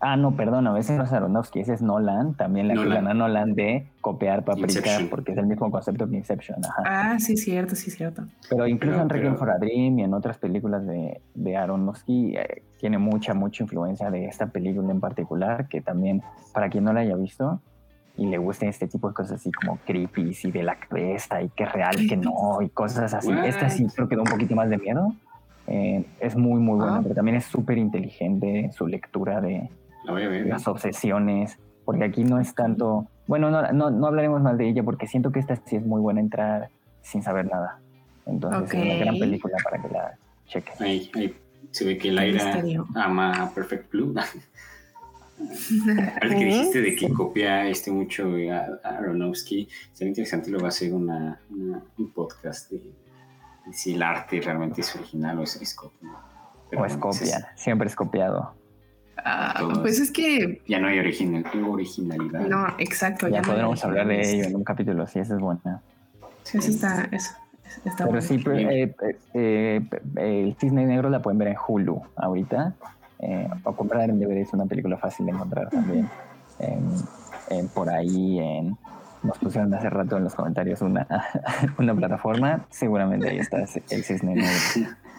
ah, no, perdón, a veces no es Aronofsky, ese es Nolan, también le Nolan. acusan a Nolan de copiar Paprika Inception. porque es el mismo concepto que Inception, ajá. Ah, sí, cierto, sí, cierto. Pero incluso Pero- en Requiem pero- for a Dream y en otras películas de, de Aronofsky eh, tiene mucha, mucha influencia de esta película en particular, que también, para quien no la haya visto y le guste este tipo de cosas así como creepy y de la cabeza y que es real, que no, y cosas así. What? Esta sí creo que da un poquito más de miedo. Eh, es muy, muy buena, Ah. pero también es súper inteligente en su lectura de La voy a ver. las obsesiones, porque aquí no es tanto, bueno, no, no, no hablaremos más de ella porque siento que esta sí es muy buena entrar sin saber nada. Entonces es una gran película para que la chequen. Ahí, ahí se ve que Laira ama a Perfect Blue. <laughs> Ahorita que dijiste de que copia este mucho a, Aronofsky, sería interesante luego hacer una, una- un podcast de, de si el arte realmente es original o es, es copia. Pero O es bueno, ese copia, siempre es copiado. Ah, pues es que, ya no hay original, originalidad. no, exacto. Ya no podremos hablar de ello en un capítulo, si esa es buena. Eso está, eso, está Pero bueno. sí, pero, Bien. eh, eh, eh, el Cisne Negro la pueden ver en Hulu ahorita. Eh, o comprar en DVD es una película fácil de encontrar también. En- en- por ahí en, nos pusieron hace rato en los comentarios una, <laughs> una plataforma. Seguramente ahí está el Cisne Negro. <laughs>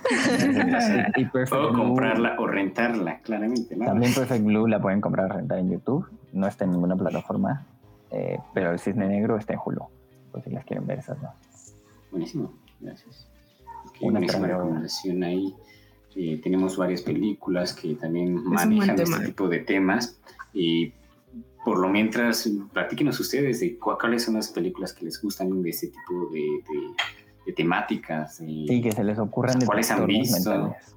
Perfect O Blue- comprarla o rentarla, claramente. ¿no? También Perfect Blue la pueden comprar o rentar en YouTube. No está en ninguna plataforma. eh, pero el Cisne Negro está en Hulu. Por si las quieren ver esas dos. Buenísimo, gracias. Una buenísima recomendación ahí. Eh, tenemos varias películas que también manejan este tipo de temas. Y por lo mientras, platíquenos ustedes de cu- cuáles son las películas que les gustan de este tipo de, de- de temáticas. de- Sí, que se les ocurran ¿Cuáles han visto? mentales.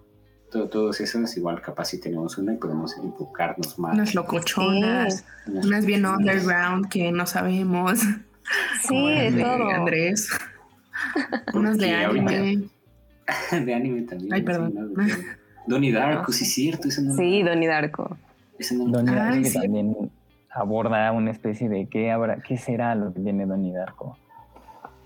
to- todos esos, igual capaz si tenemos una y podemos enfocarnos más. Unas locochonas, Unas unas bien underground que no sabemos. Sí, de de todo. Andrés. <laughs> unas de anime. <laughs> de anime también. Ay, perdón. <laughs> Donnie Darko, sí es cierto. No, Sí, Donnie Darko. esa no- Donnie Darko Ay, que sí. también aborda una especie de qué habrá, qué será lo que tiene Donnie Darko.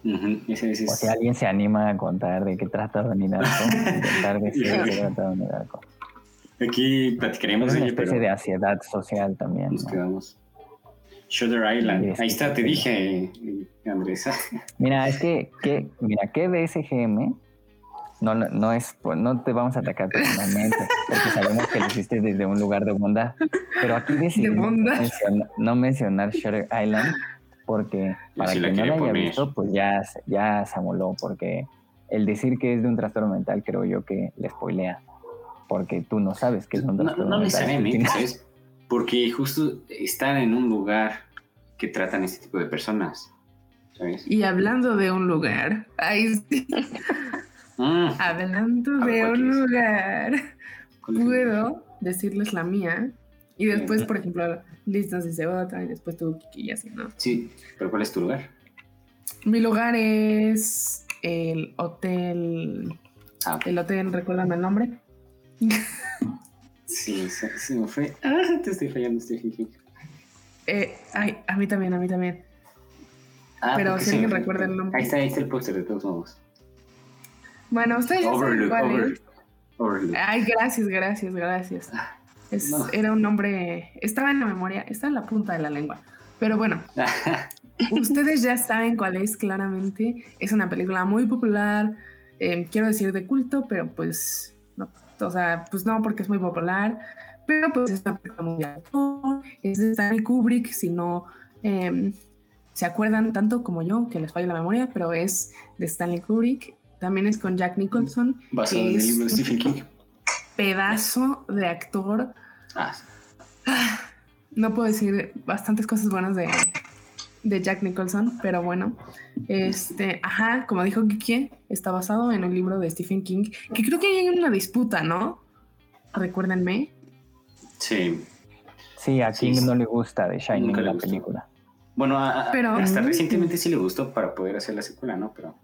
Ujú, ese- ese O es- si alguien se anima a contar de qué trata Donnie Darko, intentar <laughs> decir de qué trata Donnie Darko. Aquí platicaremos Es de una ello, pero especie de ansiedad social también. nos ¿no? quedamos. Shutter Island. Sí, sí, Ahí está, te sí. dije, eh, Andrés. <laughs> Mira, es que, que mira, que de SGM no, no, no es, no te vamos a atacar personalmente, porque sabemos que lo hiciste desde un lugar de bondad. Pero aquí decidimos no, bondad. menciona- no mencionar Shutter Island, porque para la quien no la haya poner. visto, pues ya, se- ya se amoló, porque el decir que es de un trastorno mental, creo yo que le spoilea, porque tú no sabes que es un No, trastorno no mental. necesariamente, <laughs> Tienes- ¿sabes? Porque justo están en un lugar que tratan este tipo de personas. ¿Sabes? Y hablando de un lugar. Ay, sí, <laughs> Mm, hablando de ¿cuál un lugar. Puedo decirles la mía. Y después, por ejemplo, Liz nos dice otra, y después tú, Kiki, y así, ¿no? Sí, pero ¿cuál es tu lugar? Mi lugar es el hotel. Ah. El hotel, recuérdame el nombre. Sí, se, se me fue. <laughs> Ah, te estoy fallando, Stephen King. Eh, ay, a mí también, a mí también. Ah, Pero si alguien recuerda el nombre. Ahí está, ahí está el póster de todos modos. Bueno, ustedes ya saben Overlook, cuál es. Overlook. Overlook. Ay, gracias, gracias, gracias. Es- no. Era un nombre, estaba en la memoria, está en la punta de la lengua. Pero bueno, <laughs> ustedes ya saben cuál es claramente. Es una película muy popular, eh, quiero decir de culto, pero pues no, o sea, pues no porque es muy popular, pero pues es una película muy de autor, es de Stanley Kubrick, si no eh, se acuerdan tanto como yo, que les falla la memoria, pero es de Stanley Kubrick. También es con Jack Nicholson, Basado en el libro de un Stephen King. Pedazo de actor Ah, no puedo decir bastantes cosas buenas de, de Jack Nicholson, pero bueno, este, ajá, como dijo Kiki, está basado en un libro de Stephen King, que creo que hay una disputa, ¿no? Recuérdenme. sí. Sí, a King sí. no le gusta de Shining la gustó. película. Bueno, a- a- Pero- hasta recientemente sí le gustó para poder hacer la secuela, ¿no? Pero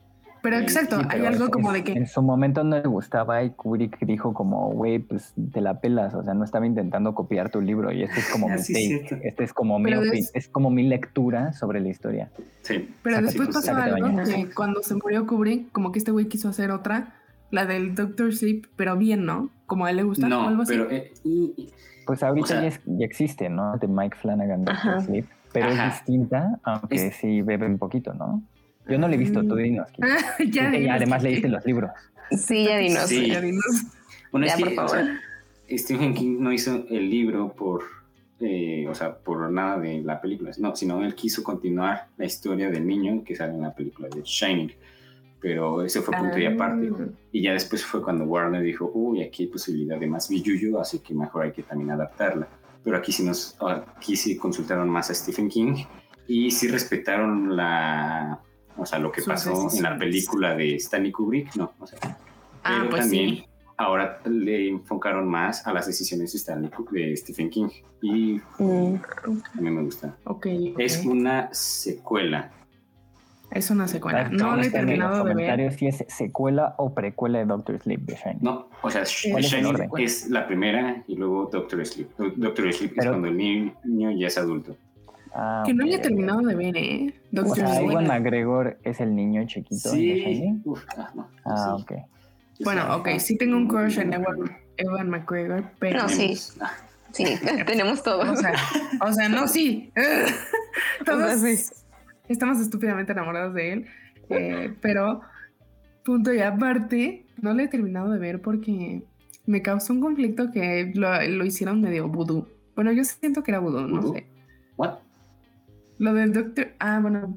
Pero exacto, Sí, hay pero algo es- como de En que, su momento no le gustaba y Kubrick dijo como, güey, pues te la pelas, o sea, no estaba intentando copiar tu libro y esto es como <laughs> mi take, este es como mi Pero opi- es- es como mi lectura sobre la historia. sí. pero después tus- pasó algo que cuando se murió Kubrick, como que este güey quiso hacer otra, la del Doctor Sleep, pero bien, ¿no? Como a él le gusta No, algo así. pero eh, y- y- Pues ahorita O sea- ya, es- ya existe, ¿no? De Mike Flanagan, Doctor Ajá. Sleep, pero Ajá. es distinta, aunque Es- sí bebe un poquito, ¿no? Yo no la he visto, tú dinos. Kiki. <laughs> ya, que dinos, además Kiki. leíste los libros. Sí, ya dinos. Sí. Ya dinos. bueno, Ya, es que por o favor. sea, Stephen King no hizo el libro por, eh, o sea, por nada de la película, no, sino él quiso continuar la historia del niño que sale en la película de Shining, pero ese fue punto y aparte. Ah. Y ya después fue cuando Warner dijo, uy, aquí hay posibilidad de más billuyo, así que mejor hay que también adaptarla. Pero aquí sí, nos, aquí sí consultaron más a Stephen King y sí respetaron la, o sea, lo que pasó en la película de Stanley Kubrick, no, o sea, Ah, pero pues también sí. ahora le enfocaron más a las decisiones de, Stanley, Ku- de Stephen King y Mm, a mí me gusta. Ok, ok. Es una secuela. Es una secuela. No lo he terminado de ver. comentarios si es secuela o precuela de Doctor Sleep de Shining. No, o sea, ¿Cuál es Shining orden? es la primera y luego Doctor Sleep. Doctor Sleep es cuando el niño ya es adulto. Ah, Que no ok, le he ok. terminado de ver, ¿eh? O Doctor sea, Sleep. Iwan McGregor es el niño chiquito de Shining. Uf, ah, no. Ah, sí. ok. O Bueno, sea, ok, sí tengo un crush en Ewan, Ewan McGregor, pero... No, sí. <laughs> sí, <laughs> tenemos todo. O sea, o sea, no, sí. <laughs> Todos O sea, sí. estamos estúpidamente enamorados de él. eh, pero, punto y aparte, no le he terminado de ver porque me causó un conflicto que lo, lo hicieron medio vudú. Bueno, yo siento que era vudú, no sé. ¿What? Lo del doctor... Ah, bueno,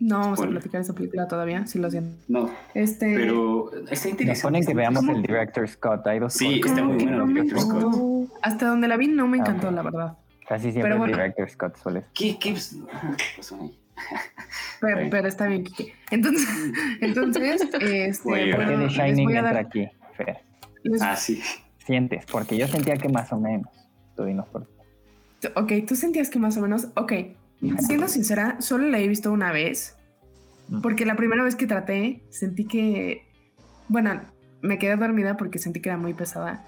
no vamos a platicar esa película todavía, sí lo siento. No, Este... pero está Nos interesante. ponen que veamos ¿Cómo? el director Scott. Hay dos Sí, cortos. está muy bueno no el Director Scott. Hasta donde la vi no me encantó, ok. la verdad. Casi siempre Pero el bueno. director Scott suele ¿Qué, qué, ajá, <laughs> ¿qué pasó ahí? <laughs> Pero, pero está bien, Kike. Entonces, <laughs> entonces este, Oye, ¿Por qué bueno, de les Shining voy a entra dar- aquí, Fer? les- Ah, sí. Sientes, porque yo sentía que más o menos. Tú dinos por qué. Ok, tú sentías que más o menos. Ok, siendo sincera, solo la he visto una vez. Porque la primera vez que traté, sentí que. Bueno, me quedé dormida porque sentí que era muy pesada.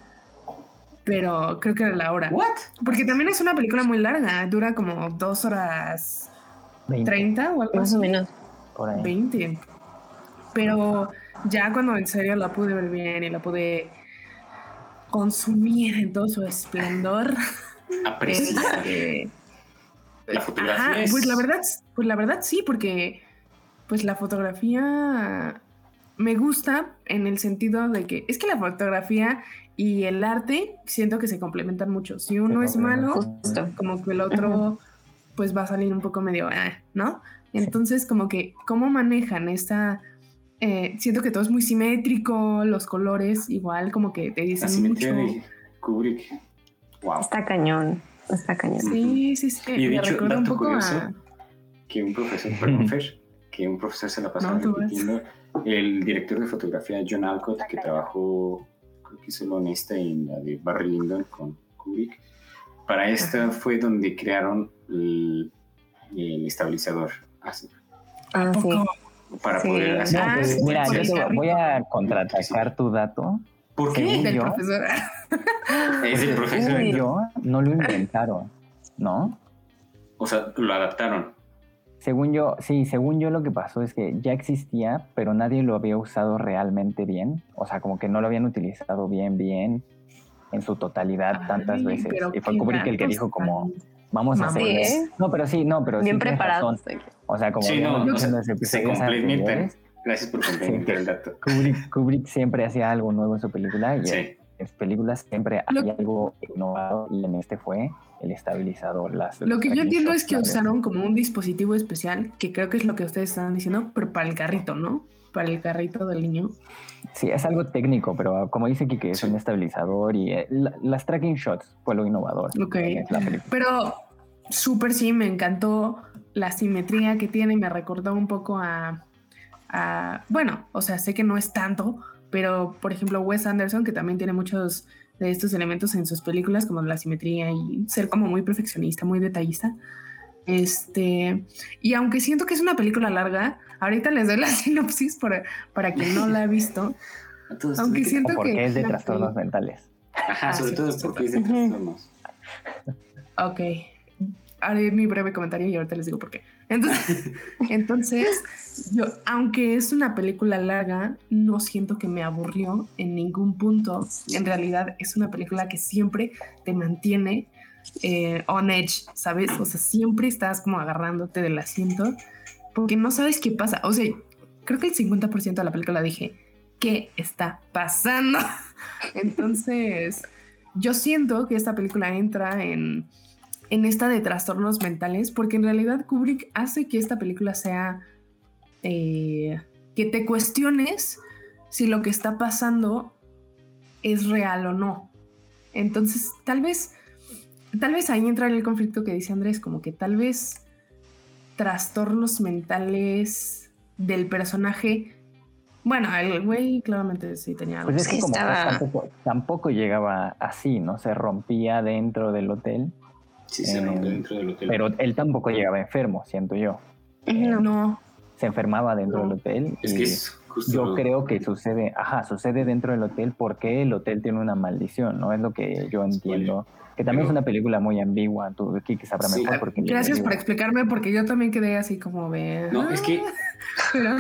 Pero creo que era la hora. ¿What? Porque también es una película muy larga, dura como dos horas 20, 30 o algo Más o menos. por ahí. 20. Pero ya cuando en serio la pude ver bien y la pude consumir en todo su esplendor. Apreciar. <laughs> este, La fotografía ajá, es- pues la verdad, pues la verdad sí, porque pues la fotografía me gusta en el sentido de que es que la fotografía y el arte siento que se complementan mucho. Si uno es malo, Justo. como que el otro pues va a salir un poco medio, ah, ¿no? Entonces como que cómo manejan esta... eh, siento que todo es muy simétrico, los colores igual como que te dicen mucho. de Kubrick. Wow. Está cañón. Está cañón. Sí, sí, sí. Y de me hecho, recuerda un dato poco curioso, a... que un profesor, perdón, Fer, que un profesor se la pasaba No, repitiendo. El director de fotografía, John Alcott, que trabajó, creo que hizo la honesta en la de Barry Lyndon con Kubrick, para esta fue donde crearon el, el estabilizador. Así, Ah, sí. Para Sí. poder hacer. Ah, sí, mira, yo voy a contraatacar tu dato. ¿Por qué? Del yo? profesor. Es el profesor. Yo no lo inventaron, ¿no? O sea, lo adaptaron. Según yo, sí, según yo lo que pasó es que ya existía, pero nadie lo había usado realmente bien. O sea, como que no lo habían utilizado bien, bien, en su totalidad tantas veces. Y fue Kubrick el que dijo como, vamos a hacer... ¿eh? No, pero sí, no, pero Bien sí preparados. O sea, como Sí, no, habíamos o dicho sea, en los se episodios complementan. Gracias por complementar el dato. Kubrick, Kubrick siempre hacía algo nuevo en su película y Sí. En las películas siempre hay algo innovado y en este fue el estabilizador. Las, Lo que yo entiendo es que usaron como un dispositivo especial, que creo que es lo que ustedes están diciendo, pero para el carrito, ¿no? Para el carrito del niño. Sí, es algo técnico, pero como dice Kike, es Sí. un estabilizador y eh, la- las tracking shots fue lo innovador. Ok. Pero súper sí, me encantó la simetría que tiene, me recordó un poco a, a- bueno, o sea, sé que no es tanto, pero por ejemplo Wes Anderson, que también tiene muchos de estos elementos en sus películas, como la simetría y ser como muy perfeccionista, muy detallista. Este, y aunque siento que es una película larga, ahorita les doy la <laughs> sinopsis para, para quien no la ha visto. <laughs> Aunque siento porque que es de trastornos mentales. Ajá, Ah, sobre sí, todo porque es de trastornos. Ok. Haré mi breve comentario y ahorita les digo por qué. Entonces, <laughs> entonces, yo, aunque es una película larga, no siento que me aburrió en ningún punto. En realidad es una película que siempre te mantiene eh, on edge, ¿sabes? O sea, siempre estás como agarrándote del asiento porque no sabes qué pasa. O sea, creo que el 50% de la película dije, ¿qué está pasando? <laughs> Entonces, yo siento que esta película entra en, en esta de trastornos mentales, porque en realidad Kubrick hace que esta película sea eh, que te cuestiones si lo que está pasando es real o no. Entonces, tal vez, tal vez ahí entra el conflicto que dice Andrés, como que tal vez trastornos mentales del personaje. Bueno, el güey claramente sí tenía algo. Pues es que como estaba- tampoco, tampoco llegaba así, ¿no? Se rompía dentro del hotel, Sí, se Eh, rompe dentro del hotel. pero él tampoco llegaba enfermo, siento yo. No. no, Se enfermaba dentro No. del hotel es y que es justo. yo creo que sucede, ajá, sucede dentro del hotel porque el hotel tiene una maldición, ¿no? Es lo que yo entiendo. Que también Pero- es una película muy ambigua, tú Kiki sabrá Sí. mejor porque gracias por explicarme, porque yo también quedé así como de. No, es que <laughs> Pero-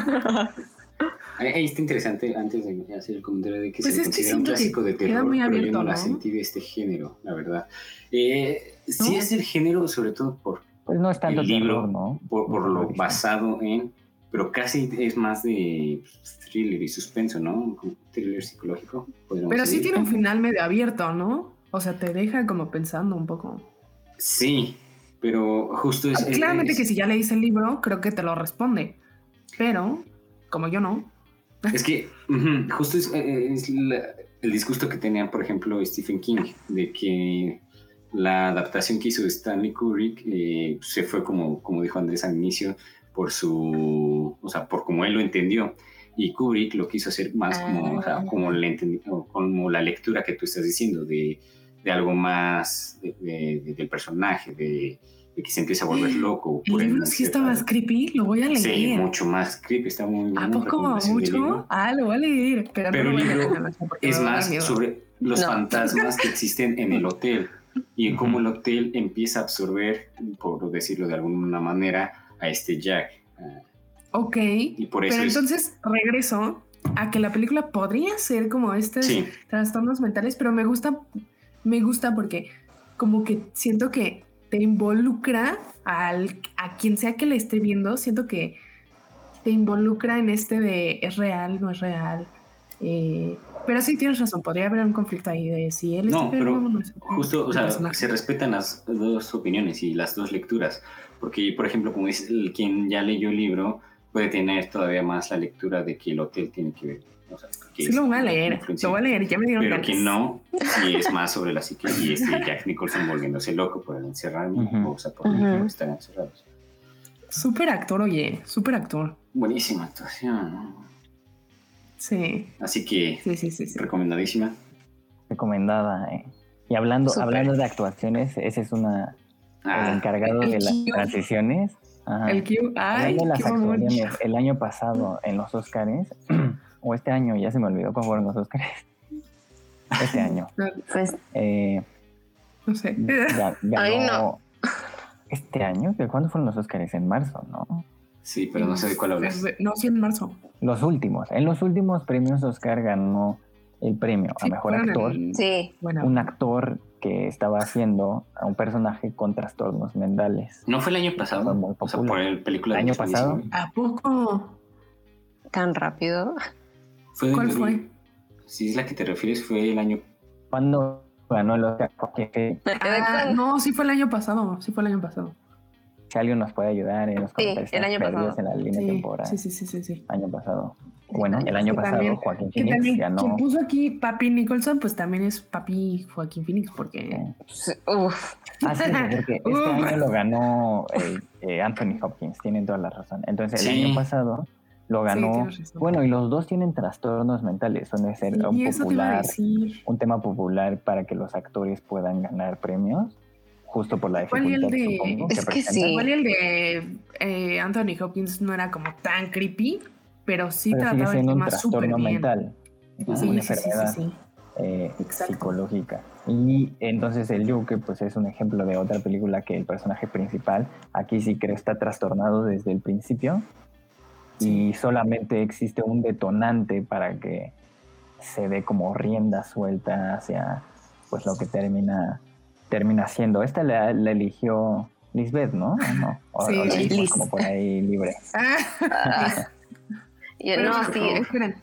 ahí está interesante antes de hacer el comentario de que Pues se es que considera un siento que clásico de queda terror, muy pero yo abierto, no la ¿no? sentí de este género, la verdad. Eh, Sí ¿No? es del género, sobre todo por, Pues no es tanto el libro, terror, ¿no? por, por lo basado en, pero casi es más de thriller y suspenso, ¿no? Como thriller psicológico. Pero sí decir. tiene un final medio abierto, ¿no? O sea, te deja como pensando un poco. Sí, pero justo es... Claramente es- que si ya leíste el libro, creo que te lo responde. Pero, como yo no. Es que justo es, eh, es la- el disgusto que tenía, por ejemplo, Stephen King, de que la adaptación que hizo Stanley Kubrick eh, se fue como, como dijo Andrés al inicio, por su, o sea, por como él lo entendió. Y Kubrick lo quiso hacer más como, o sea, Ah. como, la lectura que tú estás diciendo, de, de algo más de- de- de- del personaje, de, de que se empieza a volver loco. El por libro sí está más creepy, lo voy a leer. Sí, mucho más creepy, está muy ¿A poco mucho? Ah, lo voy a leer. Pero, Pero no lo el voy a leer libro es más sobre los No. fantasmas que existen en el <laughs> hotel y en cómo el hotel empieza a absorber, por decirlo de alguna manera, a este Jack. Ah, Ok. Y por eso Pero es- entonces regreso a que la película podría ser como estos Sí, trastornos mentales, pero me gusta, me gusta porque como que siento que te involucra al, a quien sea que le esté viendo, siento que te involucra en este de es real, no es real. Eh, pero sí tienes razón, podría haber un conflicto ahí de si él No, está pero no enfermo. justo, o sea, se respetan las dos opiniones y las dos lecturas. Porque, por ejemplo, como dice el- quien ya leyó el libro, puede tener todavía más la lectura de que el hotel tiene que ver. O sea, que Sí es lo voy a leer, lo voy a leer, ya me dieron Pero quien no, sí es más sobre la psique y este Jack Nicholson volviéndose loco por encerrarme, Ujú. o sea, por, Ujú. por estar encerrados. Súper actor, oye, súper actor. Buenísima actuación. ¿no? Sí, Así que sí, sí, sí. sí. recomendadísima. Recomendada, ¿eh? Y hablando, hablando de actuaciones, ese es una el Ah, encargado el de las Q. transiciones. Ajá. El Q. Ay, de las actuaciones, el año pasado en los Oscars, <clears throat> o este año, ya se me olvidó cuándo fueron los Oscars. <laughs> Este año. Pues Eh, no sé. ga- <laughs> ganó, Ay, no. Este año, ¿De ¿cuándo fueron los Oscars? En marzo, ¿no? sí, pero no sé de cuál hablas. No, sí, en marzo. Los últimos. En los últimos premios Oscar ganó el premio a mejor actor. sí. Bueno, Un actor que estaba haciendo a un personaje con trastornos mentales. ¿No fue el año pasado? Fue muy O sea, por el película ¿El de año pasado? 2019. ¿a poco? Tan rápido. Fue ¿Cuál el- fue? Si es la que te refieres, fue el año. ¿Cuándo ganó el Oscar? Porque Ah, no, sí fue el año pasado. Sí fue el año pasado. si alguien nos puede ayudar en los comentarios. el año pasado. en la línea Sí, temporal. sí, sí, sí, sí, sí. Año pasado. Bueno, el año pasado también- Joaquín Phoenix también ganó. quien puso aquí Papi Nicholson, pues también es Papi Joaquín Phoenix, porque Uf. Ah, sí, porque este <laughs> año lo ganó eh, eh, Anthony Hopkins, tienen toda la razón. Entonces, el Sí. año pasado lo ganó. bueno, y los dos tienen trastornos mentales. Suele ser Sí, un popular, un tema popular para que los actores puedan ganar premios, justo por la Igual y el dificultad de- supongo, Es que presentan. sí. Igual y el de eh, Anthony Hopkins no era como tan creepy, pero sí Pero sigue trataba el siendo un tema trastorno mental, una Sí, sí, enfermedad sí. eh, psicológica. Y entonces el Joker pues es un ejemplo de otra película que el personaje principal aquí sí creo está trastornado desde el principio y solamente existe un detonante para que se dé como rienda suelta hacia pues lo que termina termina siendo. Esta la, la eligió Lisbeth, ¿no? ¿O no? O- Sí, o la Liz. como por ahí libre. <laughs> Ah, no, sí, esperen,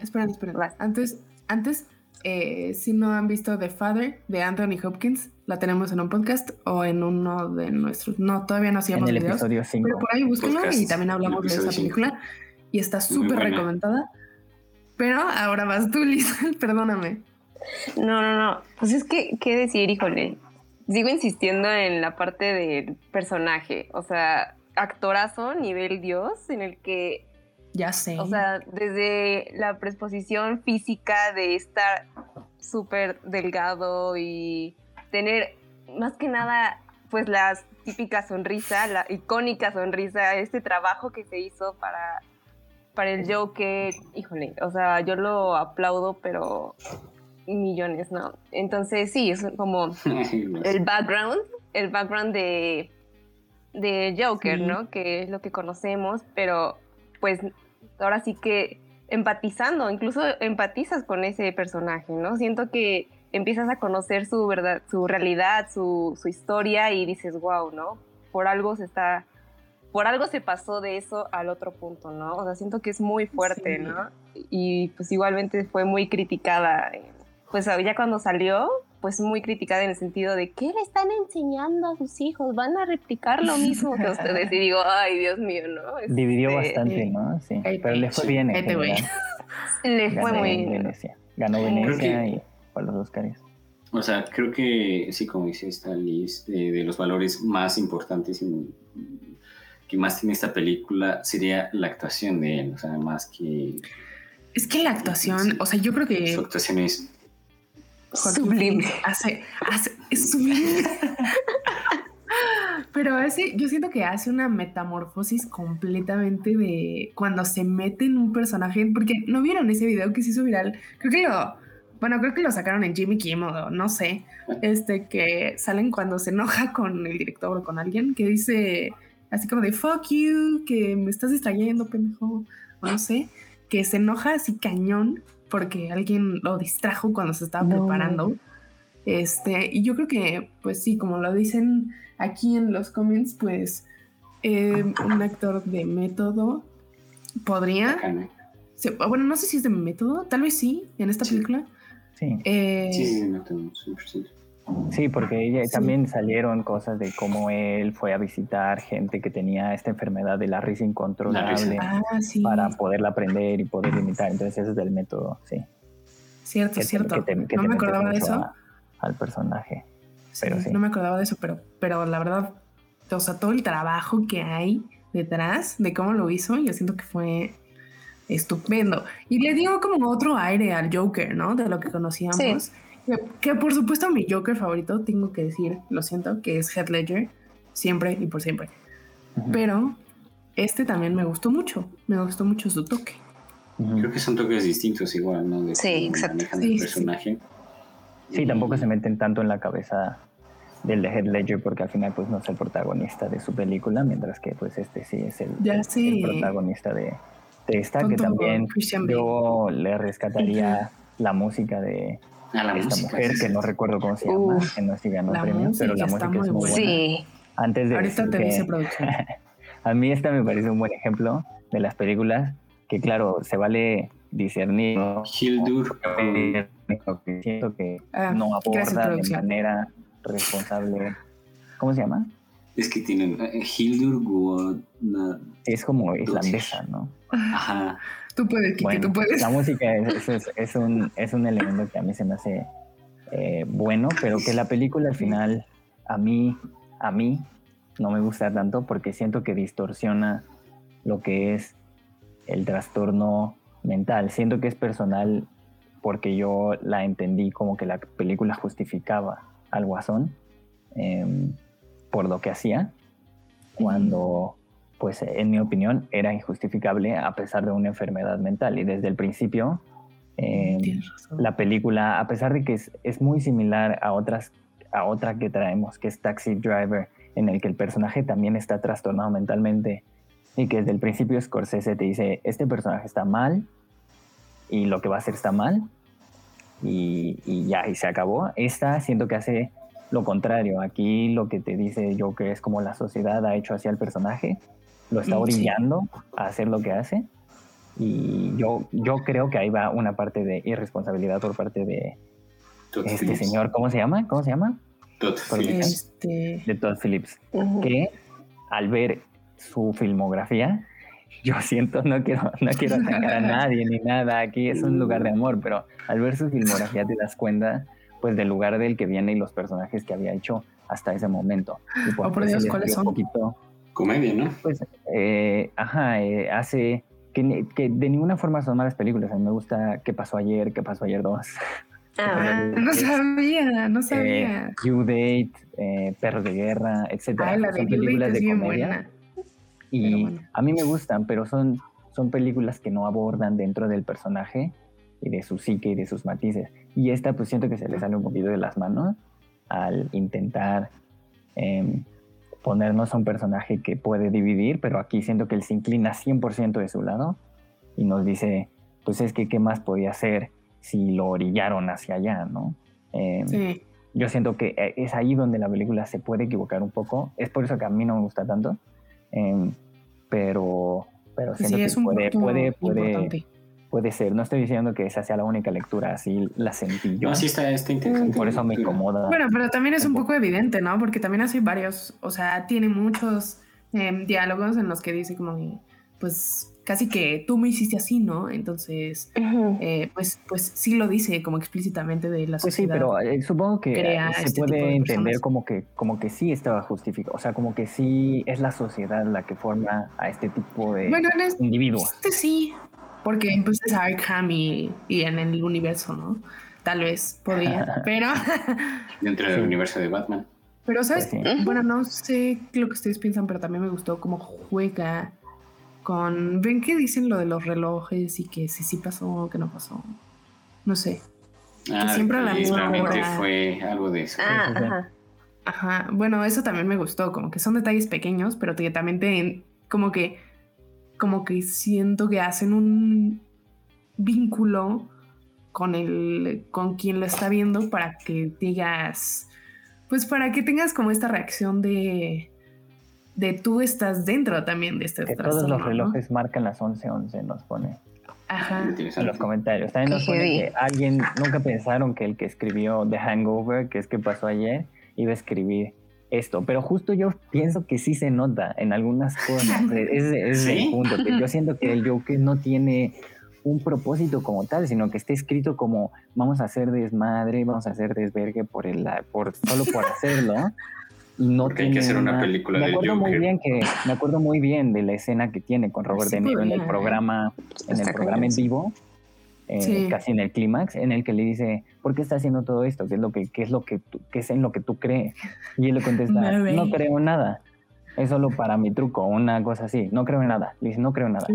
esperen, esperen. Antes, antes eh, si no han visto The Father de Anthony Hopkins, la tenemos en un podcast o en uno de nuestros. No, todavía no En hacíamos el videos. episodio 5. Pero por ahí búsquenlo Podcast, y también hablamos de esa película. Y está súper recomendada. Pero ahora vas tú, <laughs> Liz, perdóname. No, no, no. Pues es que, ¿qué decir, híjole? Sigo insistiendo en la parte del personaje. O sea, actorazo, nivel Dios, en el que, Ya sé. o sea, desde la predisposición física de estar súper delgado y tener más que nada, pues la típica sonrisa, la icónica sonrisa, este trabajo que se hizo para, para el Joker, híjole, o sea, yo lo aplaudo, pero millones, ¿no? Entonces sí, es como <laughs> el background, el background de, de Joker, Sí. ¿no? Que es lo que conocemos, pero pues ahora sí que empatizando, incluso empatizas con ese personaje, ¿no? Siento que empiezas a conocer su verdad, su realidad, su, su historia y dices, wow, ¿no? Por algo se está, por algo se pasó de eso al otro punto, ¿no? O sea, siento que es muy fuerte, Sí. ¿no? Y pues igualmente fue muy criticada, eh, pues ya cuando salió, pues muy criticada en el sentido de ¿qué le están enseñando a sus hijos? Van a replicar lo mismo que ustedes. Y digo, ay, Dios mío, ¿no? Dividió Este, bastante, ¿no? Sí. Pero le fue bien en. Le fue muy en Venecia. Ganó Venecia y fue a los Oscars. O sea, creo que sí, como dice esta Liz, de, de los valores más importantes y que más tiene esta película sería la actuación de él, o sea, más que Es que la actuación, o sea, yo creo que su actuación es Sublime. Hace, hace, es sublime. <laughs> Pero hace, yo siento que hace una metamorfosis completamente de cuando se mete en un personaje, porque no vieron ese video que se hizo viral. Creo que lo, bueno, creo que lo sacaron en Jimmy Kimmel o no sé, este que salen cuando se enoja con el director o con alguien que dice así como de fuck you, que me estás distrayendo, pendejo, o no sé, que se enoja así cañón porque alguien lo distrajo cuando se estaba No. preparando. Este, y yo creo que, pues sí, como lo dicen aquí en los comments, pues eh, un actor de método podría. se- bueno, no sé si es de método, tal vez sí, en esta Sí. película. Sí, Eh, Sí, sí, no tengo 100%. sí, porque ella, Sí. también salieron cosas de cómo él fue a visitar gente que tenía esta enfermedad de la risa incontrolable Ah, sí. para poderla aprender y poder imitar. Entonces ese es del método, sí. Cierto, Que cierto. que te- que no me acordaba de eso. a- al personaje. Sí, pero sí. No me acordaba de eso, pero, pero la verdad, o sea, todo el trabajo que hay detrás de cómo lo hizo, yo siento que fue estupendo. Y le dio como otro aire al Joker, ¿no? De lo que conocíamos. Que, que por supuesto mi Joker favorito, tengo que decir, lo siento, que es Heath Ledger, siempre y por siempre. Pero este también me gustó mucho, me gustó mucho su toque. Creo que son toques distintos igual, ¿no? De Sí, exacto. Sí, el sí. personaje. Sí, Y- tampoco se meten tanto en la cabeza del de Heath Ledger porque al final pues no es el protagonista de su película, mientras que pues este sí es el, Ya el sí. protagonista de, de esta, que también yo le rescataría la música de Ah, la esta música, mujer, sí, que no recuerdo cómo se llama, Uf. que no es si ganó premio, pero la música es muy buena. Sí, Antes de Ahorita te que- dice producción. <laughs> a mí esta me parece un buen ejemplo de las películas que claro, se vale discernir, ¿no? Hildur. que siento que Ah, no aborda de manera responsable. ¿Cómo se llama? Es que tienen eh, Hildur Guadna. Es como islandesa, ¿no? Ajá. Tú puedes, Kiki, Bueno, tú puedes. la música es, es- es un, es un elemento que a mí se me hace eh, bueno, pero que la película al final a mí, a mí no me gusta tanto porque siento que distorsiona lo que es el trastorno mental. Siento que es personal porque yo la entendí como que la película justificaba al guasón em, por lo que hacía, cuando, pues en mi opinión, era injustificable a pesar de una enfermedad mental. Y desde el principio, razón. la película, a pesar de que es, es muy similar a otras, a otra que traemos, que es Taxi Driver, en el que el personaje también está trastornado mentalmente y que desde el principio Scorsese te dice, este personaje está mal y lo que va a hacer está mal y, y ya, y se acabó. Esta siento que hace lo contrario. Aquí lo que te dice Joker es como la sociedad ha hecho hacia el personaje, lo está sí. orillando a hacer lo que hace. Y yo, yo creo que ahí va una parte de irresponsabilidad por parte de Todd este Phillips. señor, ¿cómo se llama? ¿Cómo se llama? Todd Por Phillips. Este, De Todd Phillips. Ujú. Que al ver su filmografía, yo siento, no quiero, no quiero atacar a nadie ni nada, aquí es un lugar de amor, pero al ver su filmografía te das cuenta pues del lugar del que viene y los personajes que había hecho hasta ese momento. Y Oh, por qué Dios, se le ¿cuáles dio un son? poquito, Comedia, ¿no? pues, eh, ajá, eh, hace que, ni- que de ninguna forma son malas películas. A mí me gusta qué pasó ayer, qué pasó ayer dos. <laughs> Ah, no sabía, no Eh, sabía. Due Date, eh, Perros de Guerra, etcétera. Ay, la son Date películas de comedia buena. y bueno. a mí me gustan, pero son, son películas que no abordan dentro del personaje y de su psique y de sus matices. Y esta pues siento que se le sale un poquito de las manos al intentar em, ponernos a un personaje que puede dividir, pero aquí siento que él se inclina 100% de su lado y nos dice, pues es que qué más podía hacer si lo orillaron hacia allá, ¿no? Em, Sí. yo siento que eh, es ahí donde la película se puede equivocar un poco. Es por eso que a mí no me gusta tanto. Em, pero, pero siento Sí, que es un puede, punto puede, puede, importante. Puede ser. No estoy diciendo que esa sea la única lectura, así la sentí yo. No, sí está, está interesante. por eso me incomoda. Bueno, pero también es un poco. evidente, ¿no? Porque también hace varios, o sea, tiene muchos em, diálogos en los que dice como, que, pues, casi que tú me hiciste así, ¿no? Entonces, eh, pues, pues sí lo dice como explícitamente de la Pues sí, sociedad. pero eh, supongo que se este puede de entender como que, como que sí estaba justificado. O sea, como que sí es la sociedad la que forma a este tipo de Bueno, en este, individuos. este sí, porque pues es Arkham y, y en el universo, ¿no? Tal vez podría, pero, <laughs> Dentro del Sí. universo de Batman. pero ¿sabes? Sí. Bueno, no sé lo que ustedes piensan, pero también me gustó cómo juega con... ¿Ven que dicen lo de los relojes y que si sí pasó o que no pasó? No sé. Ah, siempre la y misma realmente hora. fue algo de eso. Ah, ajá. Ajá, bueno, eso también me gustó, como que son detalles pequeños, pero que también te, como que, como que siento que hacen un vínculo con el, con quien lo está viendo para que digas, pues para que tengas como esta reacción de, de tú estás dentro también de este Que todos los ¿no? relojes marcan las 11:11, nos pone. Ajá. en los comentarios. También nos pone que alguien nunca pensaron que el que escribió The Hangover, que es que pasó ayer, iba a escribir esto. Pero justo yo pienso que sí se nota en algunas cosas. Ese es <laughs> ¿Sí? el punto. Que yo siento que el Joker no tiene un propósito como tal, sino que está escrito como vamos a hacer desmadre, vamos a hacer desvergue por el por solo por <laughs> hacerlo. Y no Porque hay que tiene hacer una película me del acuerdo muy bien que me acuerdo muy bien de la escena que tiene con Robert Sí De Niro en el programa en el programa en vivo eh, Sí. casi en el clímax, en el que le dice, ¿por qué está haciendo todo esto? ¿Qué es lo que, qué es lo que, tú- qué es en lo que tú crees? Y él le contesta, <laughs> no creo nada. Es solo para mi truco, una cosa así. No creo en nada. Le dice, no creo en nada.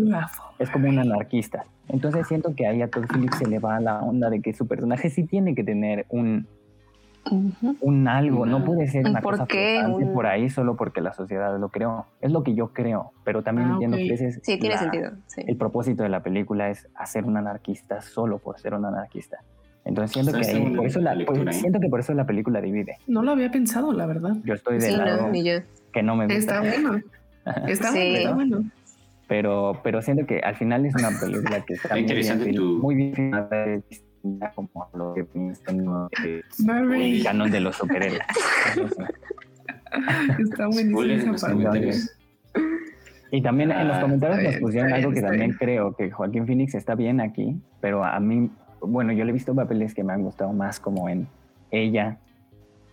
Es como un anarquista. Entonces siento que ahí a Todd Phillips se le va la onda de que su personaje sí tiene que tener un, Un algo, no puede ser ¿Un una por cosa qué? flotante Un- por ahí solo porque la sociedad lo creó. Es lo que yo creo, pero también Ah, entiendo que ese es Sí, tiene la- sentido. Sí. el propósito de la película es hacer un anarquista solo por ser un anarquista. Entonces siento Está- que ahí- por eso la, ¿eh? siento que por eso la película divide. No lo había pensado, la verdad. Yo estoy Sí, lado no, ni yo. que no me gusta, Está bueno. Está Sí. bueno, pero pero siento que al final es una película que <laughs> está muy bien, tu- muy bien como lo que piensan <laughs> el canon de los superhéroes. <laughs> Está buenísimo esa parte. Y también en los Ah, comentarios nos pusieron algo que también bien. creo que Joaquín Phoenix está bien aquí, pero a mí, bueno, yo le he visto papeles que me han gustado más como en ella,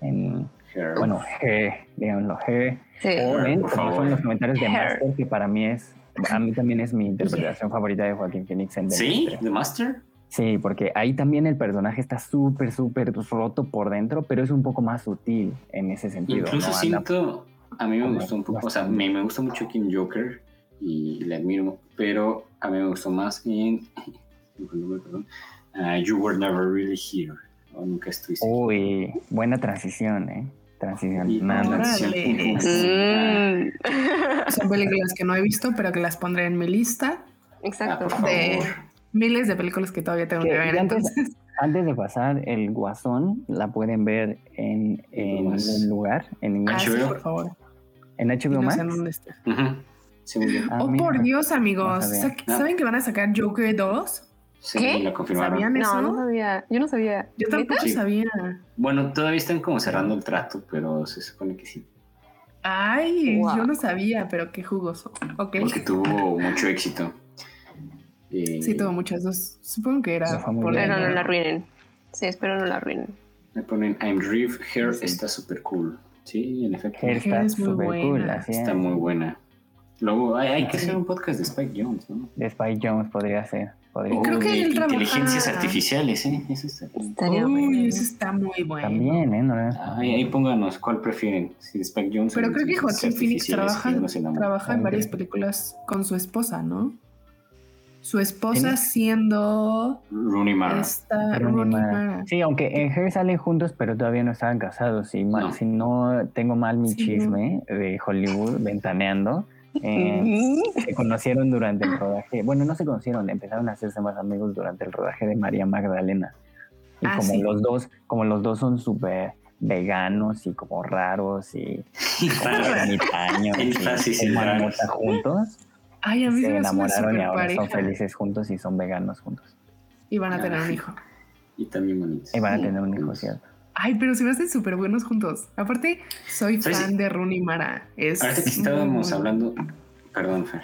en, Her. bueno, Her, digámoslo, Her, Sí. o en, fue en los comentarios de. Master, que para mí es, a mí también es mi <laughs> interpretación favorita de Joaquín Phoenix en The ¿Sí? Master. ¿The Master? Sí, porque ahí también el personaje está súper, súper roto por dentro, pero es un poco más sutil en ese sentido. Incluso ¿no? Siento, a mí me Anda gustó un poco, o sea, me, me gusta mucho en Joker y le admiro, pero a mí me gustó más en, <laughs> perdón, ah, You Were Never Really Here, o Nunca Estuviste aquí. Uy, buena transición, ¿eh? Transición. Y- Nada. transición. Mm. Son películas que no he visto, pero que las pondré en mi lista. Ah, Exacto. por De- favor. Miles de películas que todavía tengo Que- que ver. antes- Entonces, Antes de pasar, el Guasón la pueden ver en, en lugar, en, ah, sí, HBO. por favor. en HBO no Max. sé dónde está. Sí. Ah, oh, mira. por Dios, amigos. No. Sa- ¿Saben que van a sacar Joker 2? Sí, ¿Qué? la confirmaron. ¿Sabían? No, eso? no sabía. Yo no sabía. Yo tampoco Sí. sabía. Bueno, todavía están como cerrando el trato, pero se supone que sí. Ay, Wow. yo no sabía, pero qué jugoso. Ok. Porque tuvo mucho éxito. Eh, Sí, tuvo muchas dos. Supongo que era por. Pero no la arruinen. Sí, espero no la arruinen. Me ponen I'm Reeve, Hair Sí. está súper cool. Sí, en efecto. Hair está súper cool, así Está es. muy buena. Luego hay, hay que Sí. hacer un podcast de Spike Jones, ¿no? De Spike Jones podría ser. Podría creo que de trabaja- inteligencias artificiales, ¿eh? Eso está. Estaría Uy, bueno. eso está muy bueno. También, ¿eh? No, Ahí, ahí pónganos cuál prefieren. Si de Spike Jones Pero o creo que Joaquín Phoenix trabaja, trabaja en varias películas con su esposa, ¿no? Su esposa siendo Rooney Mara. esta Rooney Rooney Mara. Mara. Sí, aunque en Hair salen juntos, pero todavía no estaban casados. Y mal- No. si no tengo mal mi Sí, no. chisme de Hollywood, ventaneando, <laughs> eh, se conocieron durante el rodaje. Bueno, no se conocieron, empezaron a hacerse más amigos durante el rodaje de María Magdalena. Y Ah, como sí. los dos, como los dos son súper veganos y como raros y <laughs> <laughs> ermitaños y toman raros. nota juntos, Ay, a mí se se me enamoraron y ahora son pareja. felices juntos y son veganos juntos. Y van a tener Ah. un hijo. Y también bonitos. Y van a Sí. tener un hijo, ¿cierto? Ay, pero se me hacen súper buenos juntos. Aparte, soy fan de Rooney Mara. Es Ahorita que estábamos bueno. hablando, perdón, Fer.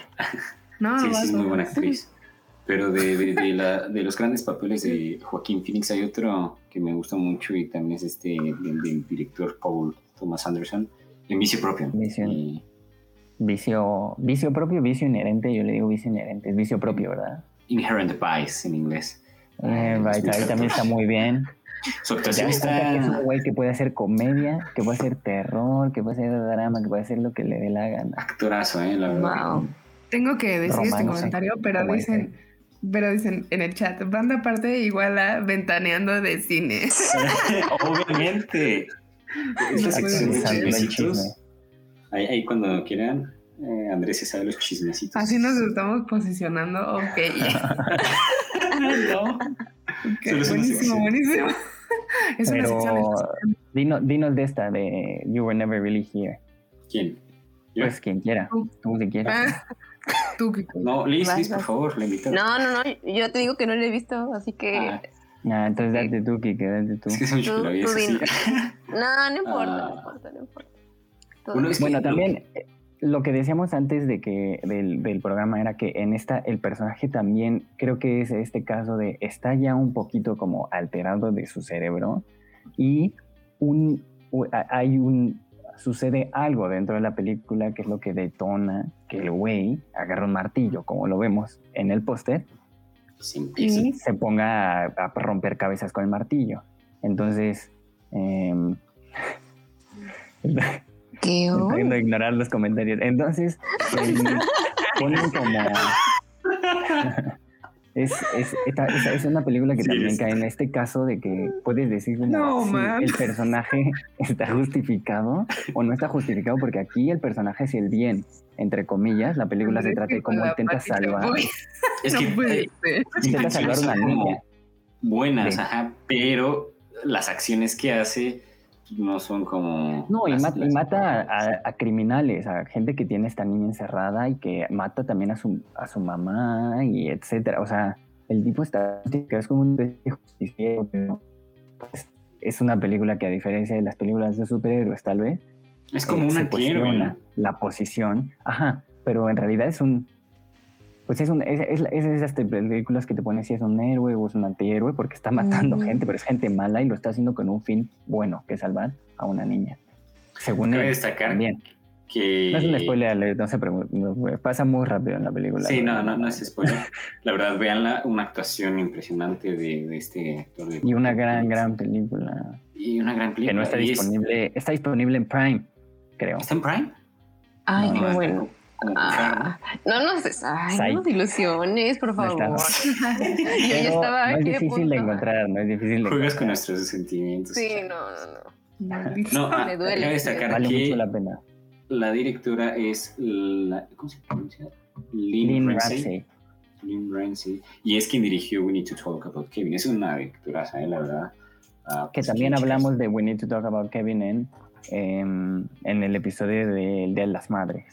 No, Sí, no, sí, es muy buena actriz. Pero de, de, de, la, de los grandes papeles de Joaquín Phoenix hay otro que me gusta mucho y también es este del, del director Paul Thomas Anderson, en Vicio Propio. Vicio. Y- Vicio, vicio propio, vicio inherente, yo le digo vicio inherente, es vicio propio, ¿verdad? Inherent Vice en inglés. Eh, ahí también está muy bien. Su actuación que es un está güey que puede hacer comedia, que puede hacer terror, que puede hacer drama, que puede hacer lo que le dé la gana. actorazo, ¿eh? La verdad. Wow. Tengo que decir este comentario, pero dicen, pero dicen en el chat, banda aparte igual a ventaneando de cine. <laughs> Obviamente. Es <laughs> la No sección de Ahí, ahí cuando quieran, eh, Andrés se sabe los chismecitos. Así nos estamos posicionando. Ok. <laughs> <laughs> no. Ok, Solo es una buenísimo, buenísimo. <laughs> Es una sección. Pero dinos, de esta, de You Were Never Really Here. ¿Quién? ¿Yo? Pues quien quiera, Tú. tú si quieres. Ah, Tú, Kiko. No, Liz, Liz, por favor, la invito. No, no, no. Yo te digo que no lo he visto, así que. Ah, Ah, entonces date tú, Kike, date tú. es que que Tú- tú sí. dime. No, no importa, Ah. no importa, no importa. Bueno, es que Bueno, lo- también eh, lo que decíamos antes de que del, del programa era que en esta el personaje también creo que es este caso de está ya un poquito como alterado de su cerebro y un hay un sucede algo dentro de la película que es lo que detona que el güey agarra un martillo como lo vemos en el póster y se ponga a, a romper cabezas con el martillo. Entonces, em, <laughs> ¿Qué de ignorar los comentarios. Entonces, em, <laughs> ponen como... <laughs> Es, es, esta- esta- es una película que Sí, también es- cae en este caso de que puedes decir como No, si el personaje <laughs> está justificado o no está justificado, porque aquí el personaje es el bien, entre comillas. La película se trata de cómo intenta salvar. Es No que puede eh, intenta salvar una niña. buenas, ajá, pero las acciones que hace no son como... No, y, las- mata a, a criminales, a gente que tiene esta niña encerrada y que mata también a su, a su mamá y etcétera. O sea, el tipo está es como un justiciero, pero, pues, es una película que a diferencia de las películas de superhéroes tal vez, Es como eh, un se cuestiona ¿no? la posición, ajá, pero en realidad es un pues es un es, es, es esas películas que te ponen si es un héroe o es un antihéroe porque está matando Mm. gente, pero es gente mala y lo está haciendo con un fin bueno, que es salvar a una niña. Según Cabe él, destacar también. que... No es un spoiler, no se preocupe, pasa muy rápido en la película. Sí, no, no, no es spoiler. La verdad, veanla, una actuación impresionante de, de este actor. de- Y una gran, gran película Y una gran película. que no está Y es- disponible, está disponible en Prime, creo. ¿Está en Prime? Ay, No, qué No, bueno. Ah, no nos des, ay, no nos ilusiones, por No favor. <laughs> Yo ya estaba no es difícil de punto. encontrar, no es difícil de Juegas con nuestros sentimientos. Sí, no, no, no. No, ah, Me duele. cabe destacar Vale que mucho la pena. la directora es la, ¿cómo se pronuncia? Lynn, Lynn Ramsey. Ramsey. Lynn Ramsey. Y es quien dirigió We Need to Talk About Kevin. Es una directora, ¿sabes? La verdad. Ah, Que pues, también chicas. hablamos de We Need to Talk About Kevin en, em, en el episodio del Día de las Madres.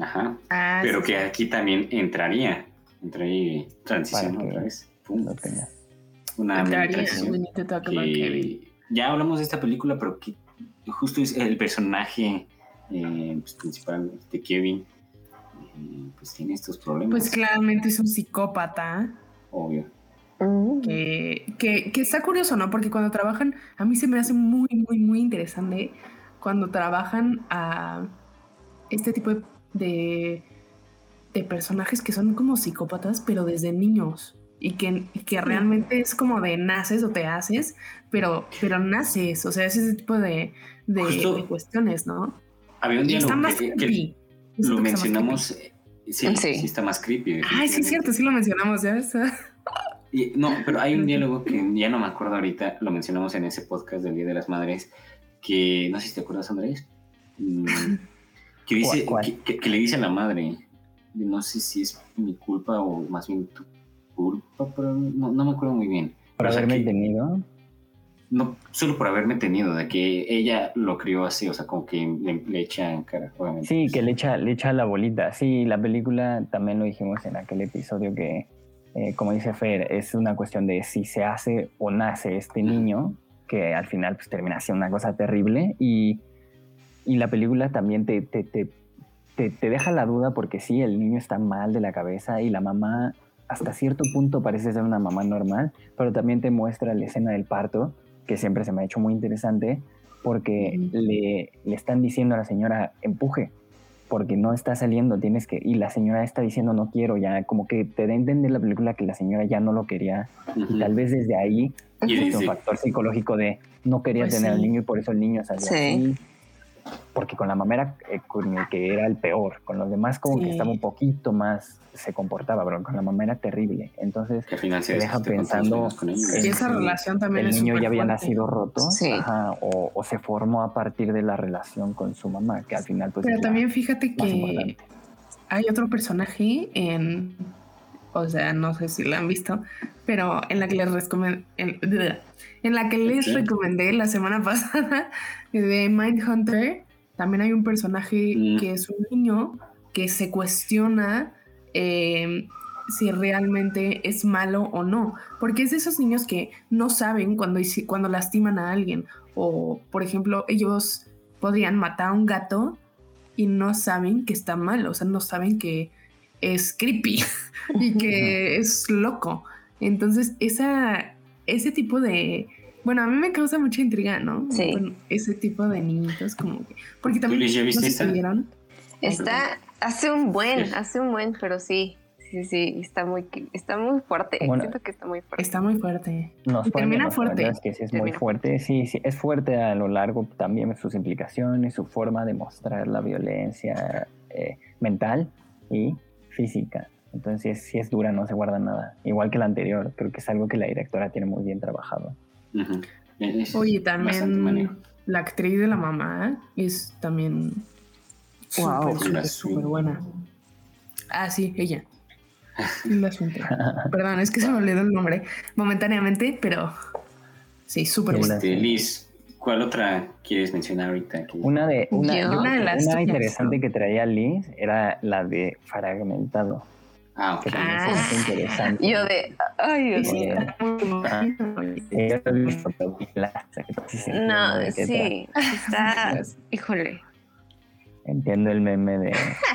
Ajá. Ah, Pero sí, que sí. aquí también entraría. Entraría transición otra vez. Pum. Lo tenía. Una transición. we need to talk about Kevin. que ya hablamos de esta película, pero que justo es el personaje eh, pues, principal de Kevin, eh, pues tiene estos problemas, Pues claramente es un psicópata obvio. Mm. que, que, que está curioso, ¿no? Porque cuando trabajan, a mí se me hace muy, muy, muy interesante cuando trabajan a este tipo de, de, de personajes que son como psicópatas, pero desde niños. Y que, y que realmente es como de naces o te haces, pero, pero naces. O sea, es ese tipo de, de, Justo. de cuestiones, ¿no? Había un está diálogo más que, lo que está más mencionamos, eh, sí, Sí. sí. está más creepy. Ay, sí, es cierto, sí lo mencionamos, ¿ya ves? Y- no, pero hay un diálogo que ya no me acuerdo ahorita, lo mencionamos en ese podcast del Día de las Madres, que no sé si te acuerdas, Andrés, Mm, <laughs> que, dice, ¿Cuál, cuál? Que, le dice a la madre, no sé si es mi culpa o más bien tu culpa, pero no, no me acuerdo muy bien. Por O sea, haberme que- tenido. No, solo por haberme tenido, de que ella lo crió así, o sea, como que le, le echa en cara, obviamente. Sí, que le echa, le echa la bolita. Sí, la película también lo dijimos en aquel episodio que, eh, como dice Fer, es una cuestión de si se hace o nace este niño, que al final pues, termina siendo una cosa terrible. Y, y la película también te, te, te, te, te deja la duda porque sí, el niño está mal de la cabeza y la mamá hasta cierto punto parece ser una mamá normal, pero también te muestra la escena del parto, que siempre se me ha hecho muy interesante, porque le, le están diciendo a la señora, empuje, porque no está saliendo, tienes que... Y la señora está diciendo, no quiero, ya como que te da a entender la película que la señora ya no lo quería. Y tal vez desde ahí Y es un factor psicológico de no quería Pues tener al sí. niño y por eso el niño salió Sí. así. Porque con la mamá era eh, con el que era el peor, con los demás como que estaba un poquito más, se comportaba, pero con la mamá era terrible. Entonces que al final se deja pensando con ellos. en esa relación también el es niño ya había fuerte. nacido roto Sí. ajá, o, o se formó a partir de la relación con su mamá, que al final pues Pero también fíjate que importante. hay otro personaje en, o sea, no sé si la han visto, pero en la que les recomendé, en, <laughs> en la que les recomendé la semana <laughs> pasada de Mindhunter, también hay un personaje Mm. que es un niño que se cuestiona eh, si realmente es malo o no, porque es de esos niños que no saben cuando, cuando lastiman a alguien, o por ejemplo, ellos podrían matar a un gato y no saben que está mal, o sea, no saben que es creepy <laughs> y que es loco. Entonces, esa, ese tipo de... Bueno, a mí me causa mucha intriga, ¿no? Sí. Con ese tipo de niñitos, como que... Porque también... Luis, ¿ya viste no sé esta? si vieron. Está, hace un buen, hace un buen, pero sí, Sí, sí, está muy, está muy fuerte. Bueno, Siento que está muy fuerte. Está muy fuerte. Nos Y pueden termina fuerte. ¿verdad? que sí es muy fuerte, sí, sí, es fuerte a lo largo también sus implicaciones, su forma de mostrar la violencia eh, mental y física. Entonces, sí es dura, no se guarda nada. Igual que la anterior, creo que es algo que la directora tiene muy bien trabajado. Es Oye, también la actriz de la mamá es también Wow. súper, La súper, buena. Ah, sí, ella. <laughs> La. Perdón, es que se me olvidó el nombre momentáneamente, pero sí, súper buena. Este, Liz, ¿cuál otra quieres mencionar ahorita? Una de una, Yo- Una de las una interesante que traía Liz era la de fragmentado, Ah, que ok. también Ah. es interesante. Yo de, ay, Dios Sí. mío. Ah, No, sí, está, híjole. Entiendo el meme de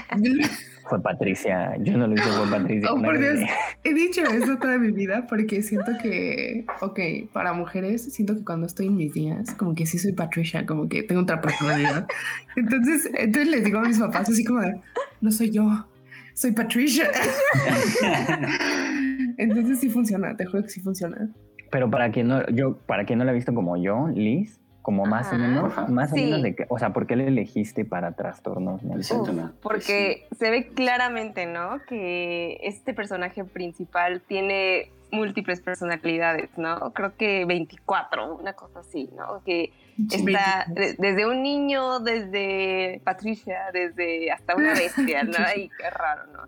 <laughs> fue Patricia, yo no lo hice fue Patricia. Oh, por Dios. He dicho eso toda mi vida porque siento que, ok, para mujeres, siento que cuando estoy en mis días, como que sí soy Patricia, como que tengo otra personalidad. Entonces, entonces les digo a mis papás así como de, no soy yo, soy Patricia. <laughs> Entonces sí funciona, te juro que sí funciona. Pero para quien no, yo, para quien no la ha visto como yo, Liz, como más o Ajá. menos, Ajá. más o Sí. menos de que, o sea, ¿por qué le elegiste para trastornos mentales? Exacto, no. Porque se ve claramente, ¿no? Que este personaje principal tiene múltiples personalidades, ¿no? Creo que 24, una cosa así, ¿no? Que está de- desde un niño, desde Patricia, desde hasta una bestia, ¿no? <laughs> Y qué raro, ¿no?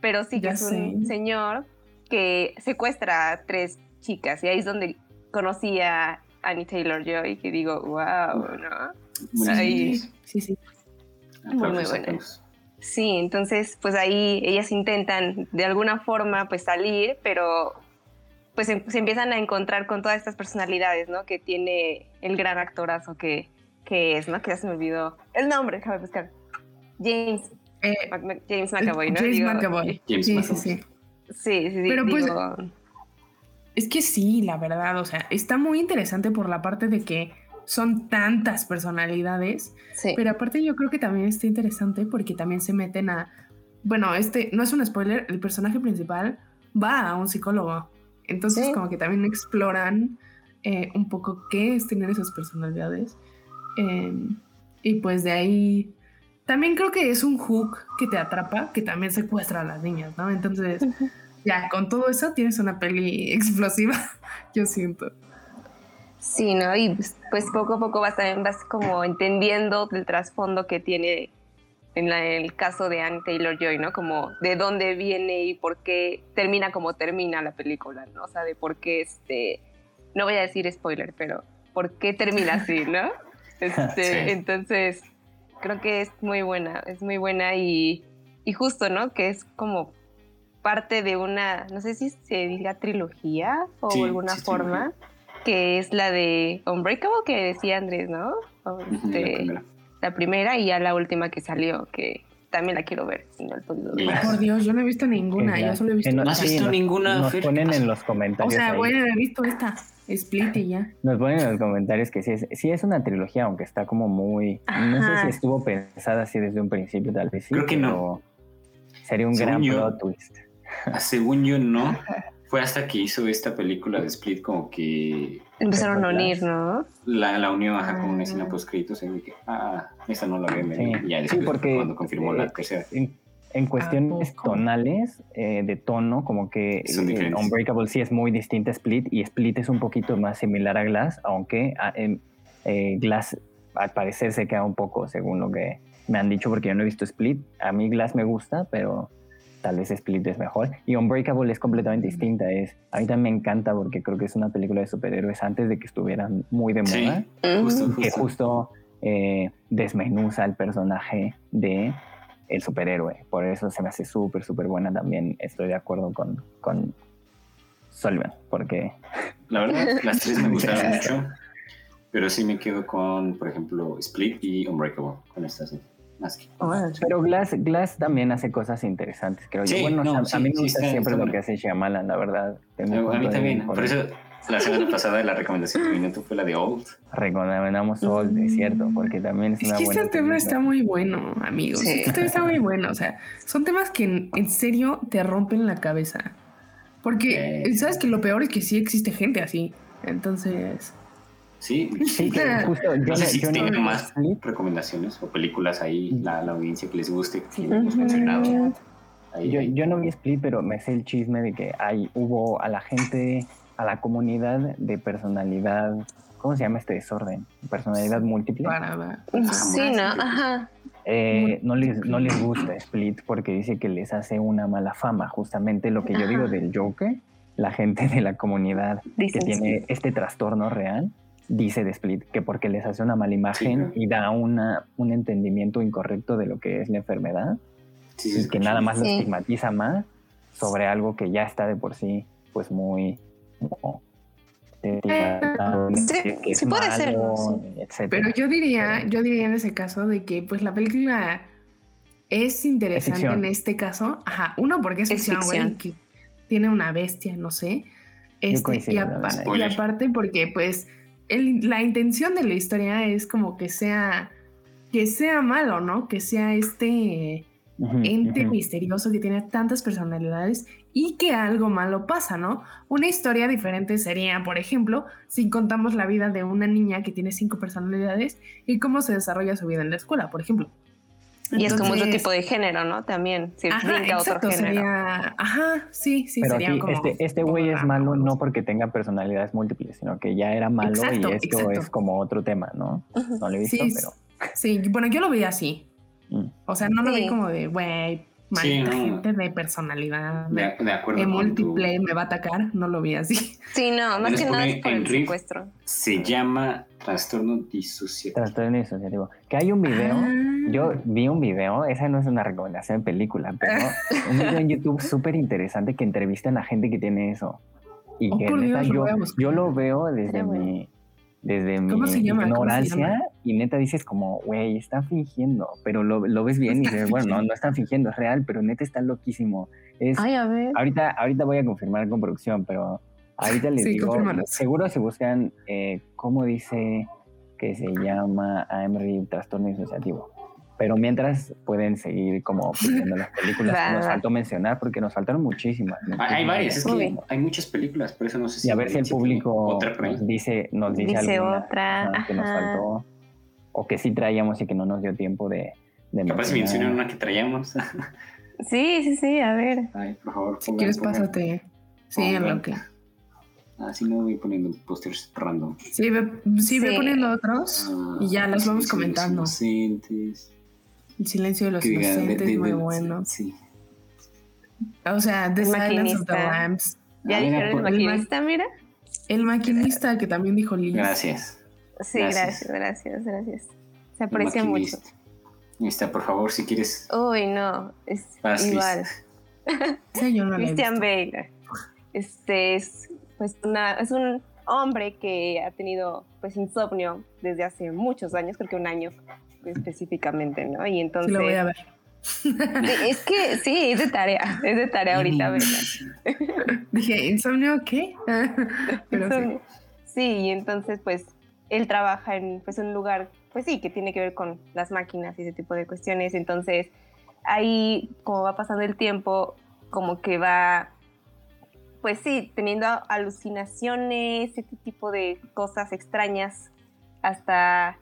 Pero sí que Ya es un sé. señor que secuestra a tres chicas y ahí es donde conocí a Annie Taylor Joy, que digo, wow, ¿no? Buenísimo. Ahí. Sí, sí. Muy, muy buena. Sí, entonces pues ahí ellas intentan de alguna forma pues salir, pero pues em- se empiezan a encontrar con todas estas personalidades, ¿no? Que tiene el gran actorazo que, que es, ¿no? Que ya se me olvidó el nombre, déjame buscar. James, Eh, Mac- James McAvoy, ¿no? James Digo, McAvoy. James sí, sí, McAvoy. sí. Sí, sí, sí. Pero, pues, digo, Es que sí, la verdad, o sea, está muy interesante por la parte de que son tantas personalidades, sí. pero aparte yo creo que también está interesante porque también se meten a, bueno, este no es un spoiler, el personaje principal va a un psicólogo, entonces Sí. como que también exploran eh, un poco qué es tener esas personalidades eh, y pues de ahí también creo que es un hook que te atrapa, que también secuestra a las niñas, ¿no? Entonces ya con todo eso tienes una peli explosiva, <laughs> yo siento. Sí, ¿no? Y pues, pues poco a poco vas, también vas como entendiendo el trasfondo que tiene en la- el caso de Anne Taylor Joy, ¿no? Como de dónde viene y por qué termina como termina la película, ¿no? O sea, de por qué este, no voy a decir spoiler, pero por qué termina así, ¿no? <laughs> Este, Sí. Entonces, creo que es muy buena, es muy buena y, y justo, ¿no? Que es como parte de una, no sé si se diga trilogía o Sí, alguna sí, forma, que es la de Unbreakable que decía Andrés, ¿no? O la este, primera. la primera y ya la última que salió, que también la quiero ver, si no. Por Dios, yo no he visto ninguna, yo solo he visto que ¿No has sí, visto nos- ninguna, Nos ponen en los O comentarios. sea, ahí. bueno, he visto esta, Split y ya. Nos ponen en los comentarios que sí es, sí es una trilogía, aunque está como muy. No sé si estuvo pensada así desde un principio, tal vez sí. Creo que no. pero Sería un Según gran yo- plot twist. Ah, Según yo, no. <laughs> Fue hasta que hizo esta película de Split como que Empezaron a unir, ¿no? la, la unió ajá, con una Ah. escena post créditos y dije, ah, esa no la había Sí. venir. Y ya Sí, después, porque, cuando confirmó la eh, tercera. En, en cuestiones tonales, eh, de tono, como que eh. Unbreakable sí es muy distinta a Split y Split es un poquito más similar a Glass, aunque ah, em, eh, Glass al parecer se queda un poco según lo que me han dicho porque yo no he visto Split. A mí Glass me gusta, pero tal vez Split es mejor. Y Unbreakable es completamente distinta. Es, a mí también me encanta porque creo que es una película de superhéroes antes de que estuvieran muy de moda Sí, Mm. justo, que justo. justo eh, desmenuza el personaje de el superhéroe. Por eso se me hace súper, súper buena también. Estoy de acuerdo con, con Sullivan, porque <laughs> La verdad, las tres me <laughs> gustaron mucho. Pero sí me quedo con, por ejemplo, Split y Unbreakable. Con estas dos. Más que. Pero Glass, Glass también hace cosas interesantes, creo Sí, yo. Bueno, no, a- a, sí, mí me gusta siempre lo bueno. que hace Shyamalan, la verdad. Tengo A mí también. Por eso La semana pasada la recomendación de minuto fue la de Old. Recomendamos Old, es cierto, porque también es Es una que buena este tema película. está muy bueno, amigos. Sí. Este tema está muy bueno. O sea, son temas que en, en serio te rompen la cabeza. Porque. ¿sabes que Lo peor es que sí existe gente así. Entonces, Sí, Sí, que <laughs> justo yo, no sé si yo no tienen vi más Split, recomendaciones o películas ahí, la, la audiencia que les guste, que Sí. hemos mencionado. Ahí, Yo, ahí. yo no vi Split, pero me sé el chisme de que hay, hubo a la gente, a la comunidad de personalidad, ¿cómo se llama este desorden? Personalidad múltiple. para. Sí, ¿no? Ajá. Eh, no, les, no les gusta Split porque dice que les hace una mala fama. Justamente lo que yo digo Ajá. del Joker, la gente de la comunidad que Dicen tiene este trastorno real dice de Split que porque les hace una mala imagen Sí. y da una, un entendimiento incorrecto de lo que es la enfermedad Sí, y que nada más lo Sí. estigmatiza más sobre algo que ya está de por sí pues muy como, que sí puede ser, malo, sí. etcétera. Pero yo diría, Pero- yo diría en ese caso de que pues la película es interesante en este caso. Ajá, uno porque es, ficción, que tiene una bestia, no sé. Este, y, aparte porque pues el- la intención de la historia es como que sea que sea malo, ¿no? Que sea este ente misterioso que tiene tantas personalidades y que algo malo pasa, ¿no? Una historia diferente sería, por ejemplo, si contamos la vida de una niña que tiene cinco personalidades y cómo se desarrolla su vida en la escuela, por ejemplo. Y es como otro tipo de género, ¿no? También. Se Ajá, brinca otro género. sería, ajá, sí, sí, Pero sería aquí como este, este güey es malo no porque tenga personalidades múltiples, sino que ya era malo Exacto, y esto exacto. es como otro tema, ¿no? No lo he visto, Sí, pero... Sí, bueno, yo lo vi así. mm. O sea, no lo Sí. vi como de, güey, Sí, no. gente de personalidad, De, de, acuerdo de con tu- múltiple, me va a atacar. No lo vi así. Sí, no, más que nada es por en el riff. secuestro. Se llama trastorno disociativo. Trastorno disociativo. Que hay un video, Ah. yo vi un video, esa no es una recomendación de película, pero <laughs> un video en YouTube súper interesante que entrevistan a gente que tiene eso. Y Oh, que neta, Dios, yo, lo veo desde bueno. Desde mi ¿Cómo se llama? ¿Cómo se ignorancia llama? y neta dices como, güey, está fingiendo, pero lo, lo ves bien y dices, bueno, no, no están fingiendo, es real, pero neta está loquísimo. Es, Ay, a ver. ahorita, ahorita voy a confirmar con producción, pero ahorita les Sí, digo, seguro si buscan eh, cómo dice que se llama AMRI trastorno disociativo. Pero mientras pueden seguir como viendo las películas que nos <laughs> faltó mencionar porque nos faltaron muchísimas. Hay, varias, es que hay muchas películas, por eso no sé si. Y a ver si el público nos dice, nos dice, Dice alguna, otra, ajá, que nos faltó o que sí traíamos y que no nos dio tiempo de, de Capaz si mencionar. mencionan una que traíamos. <laughs> Sí, sí, sí, a ver. Ay, por favor, Si quieres, pongan. pásate. Sí, en lo que. Así no voy poniendo pósters random. Sí, ve, sí, ve Sí. poniendo otros Ah, y ya los vamos comentando. Inocentes. El silencio de los que de- inocentes, de- muy de- bueno. Sí. O sea, The El Silence of the maquinista. Lambs. Ya Ah, dijeron el maquinista, mira. El maquinista que también dijo Liz. Gracias. Sí, Gracias. gracias, gracias, gracias. Se aprecia mucho. está, por favor, si quieres. Uy, no, es Vas, igual. <laughs> Sí, yo no Christian. Bale. Este es pues una, es un hombre que ha tenido pues insomnio desde hace muchos años, creo que un año específicamente, ¿no? Y Sí, entonces lo voy a ver. Es que sí, es de tarea, es de tarea ahorita, ¿verdad? <laughs> Dije, ¿insomnio qué? <laughs> Pero sí. Insomnio. Sí, y entonces pues él trabaja en pues un lugar, pues sí, que tiene que ver con las máquinas y ese tipo de cuestiones. Entonces ahí, como va pasando el tiempo, como que va, pues sí, teniendo alucinaciones, ese tipo de cosas extrañas, hasta...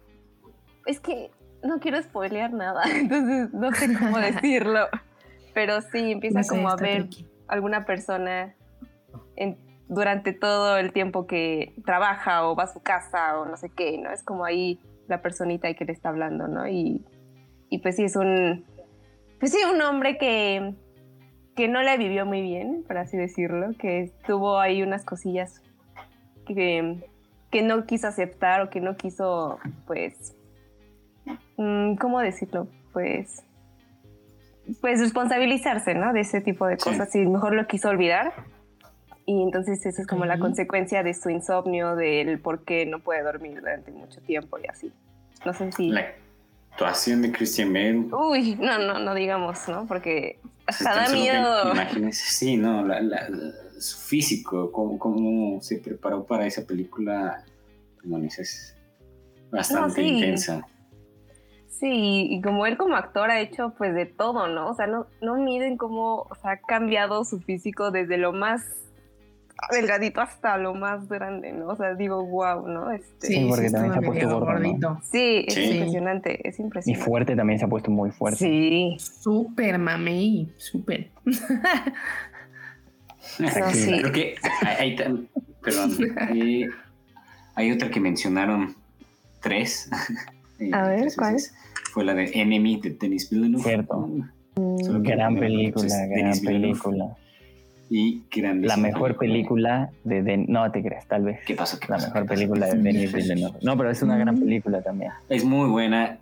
Es que no quiero spoilear nada, <laughs> entonces no sé cómo <laughs> decirlo. Pero sí, empieza No sé, como a ver tricky. alguna persona en- durante todo el tiempo que trabaja o va a su casa o no sé qué, ¿no? Es como ahí la personita que le está hablando, ¿no? Y, y pues sí, es un, pues sí, un hombre que, que no la vivió muy bien, por así decirlo, que tuvo ahí unas cosillas que, que no quiso aceptar o que no quiso, pues, ¿cómo decirlo? Pues, pues responsabilizarse, ¿no? De ese tipo de Sí. cosas y mejor lo quiso olvidar. Y entonces esa es como la consecuencia de su insomnio, del por qué no puede dormir durante mucho tiempo y así. No sé si... La actuación de Christian Bale. Uy, no, no, no digamos, ¿no? Porque hasta da miedo. Imágenes. Sí, no, la, la- su físico, cómo, cómo se preparó para esa película, como dices, bastante sí. intensa. Sí, y como él como actor ha hecho pues de todo, ¿no? O sea, no, no miden cómo o sea, ha cambiado su físico desde lo más delgadito hasta lo más grande, ¿no? O sea, digo, wow, ¿no? Este, Sí, porque también se ha puesto gordo, ¿no? gordito. sí, es Sí. impresionante, es Y impresionante. fuerte también se ha puesto muy fuerte. Sí, Súper mamey, súper. <laughs> No, sí. Creo que hay, hay perdón, eh, hay otra que mencionaron tres. <laughs> A ver, ¿cuál? Fue la de Enemy de Denis Villeneuve. Cierto. Solo que Gran película, gran Denis película. Y La mejor película de, Den- No te creas, tal vez. ¿Qué pasó? ¿Qué La pasó? mejor ¿Qué pasó? película de Denis Villeneuve. No, pero es una gran película también. Es muy buena.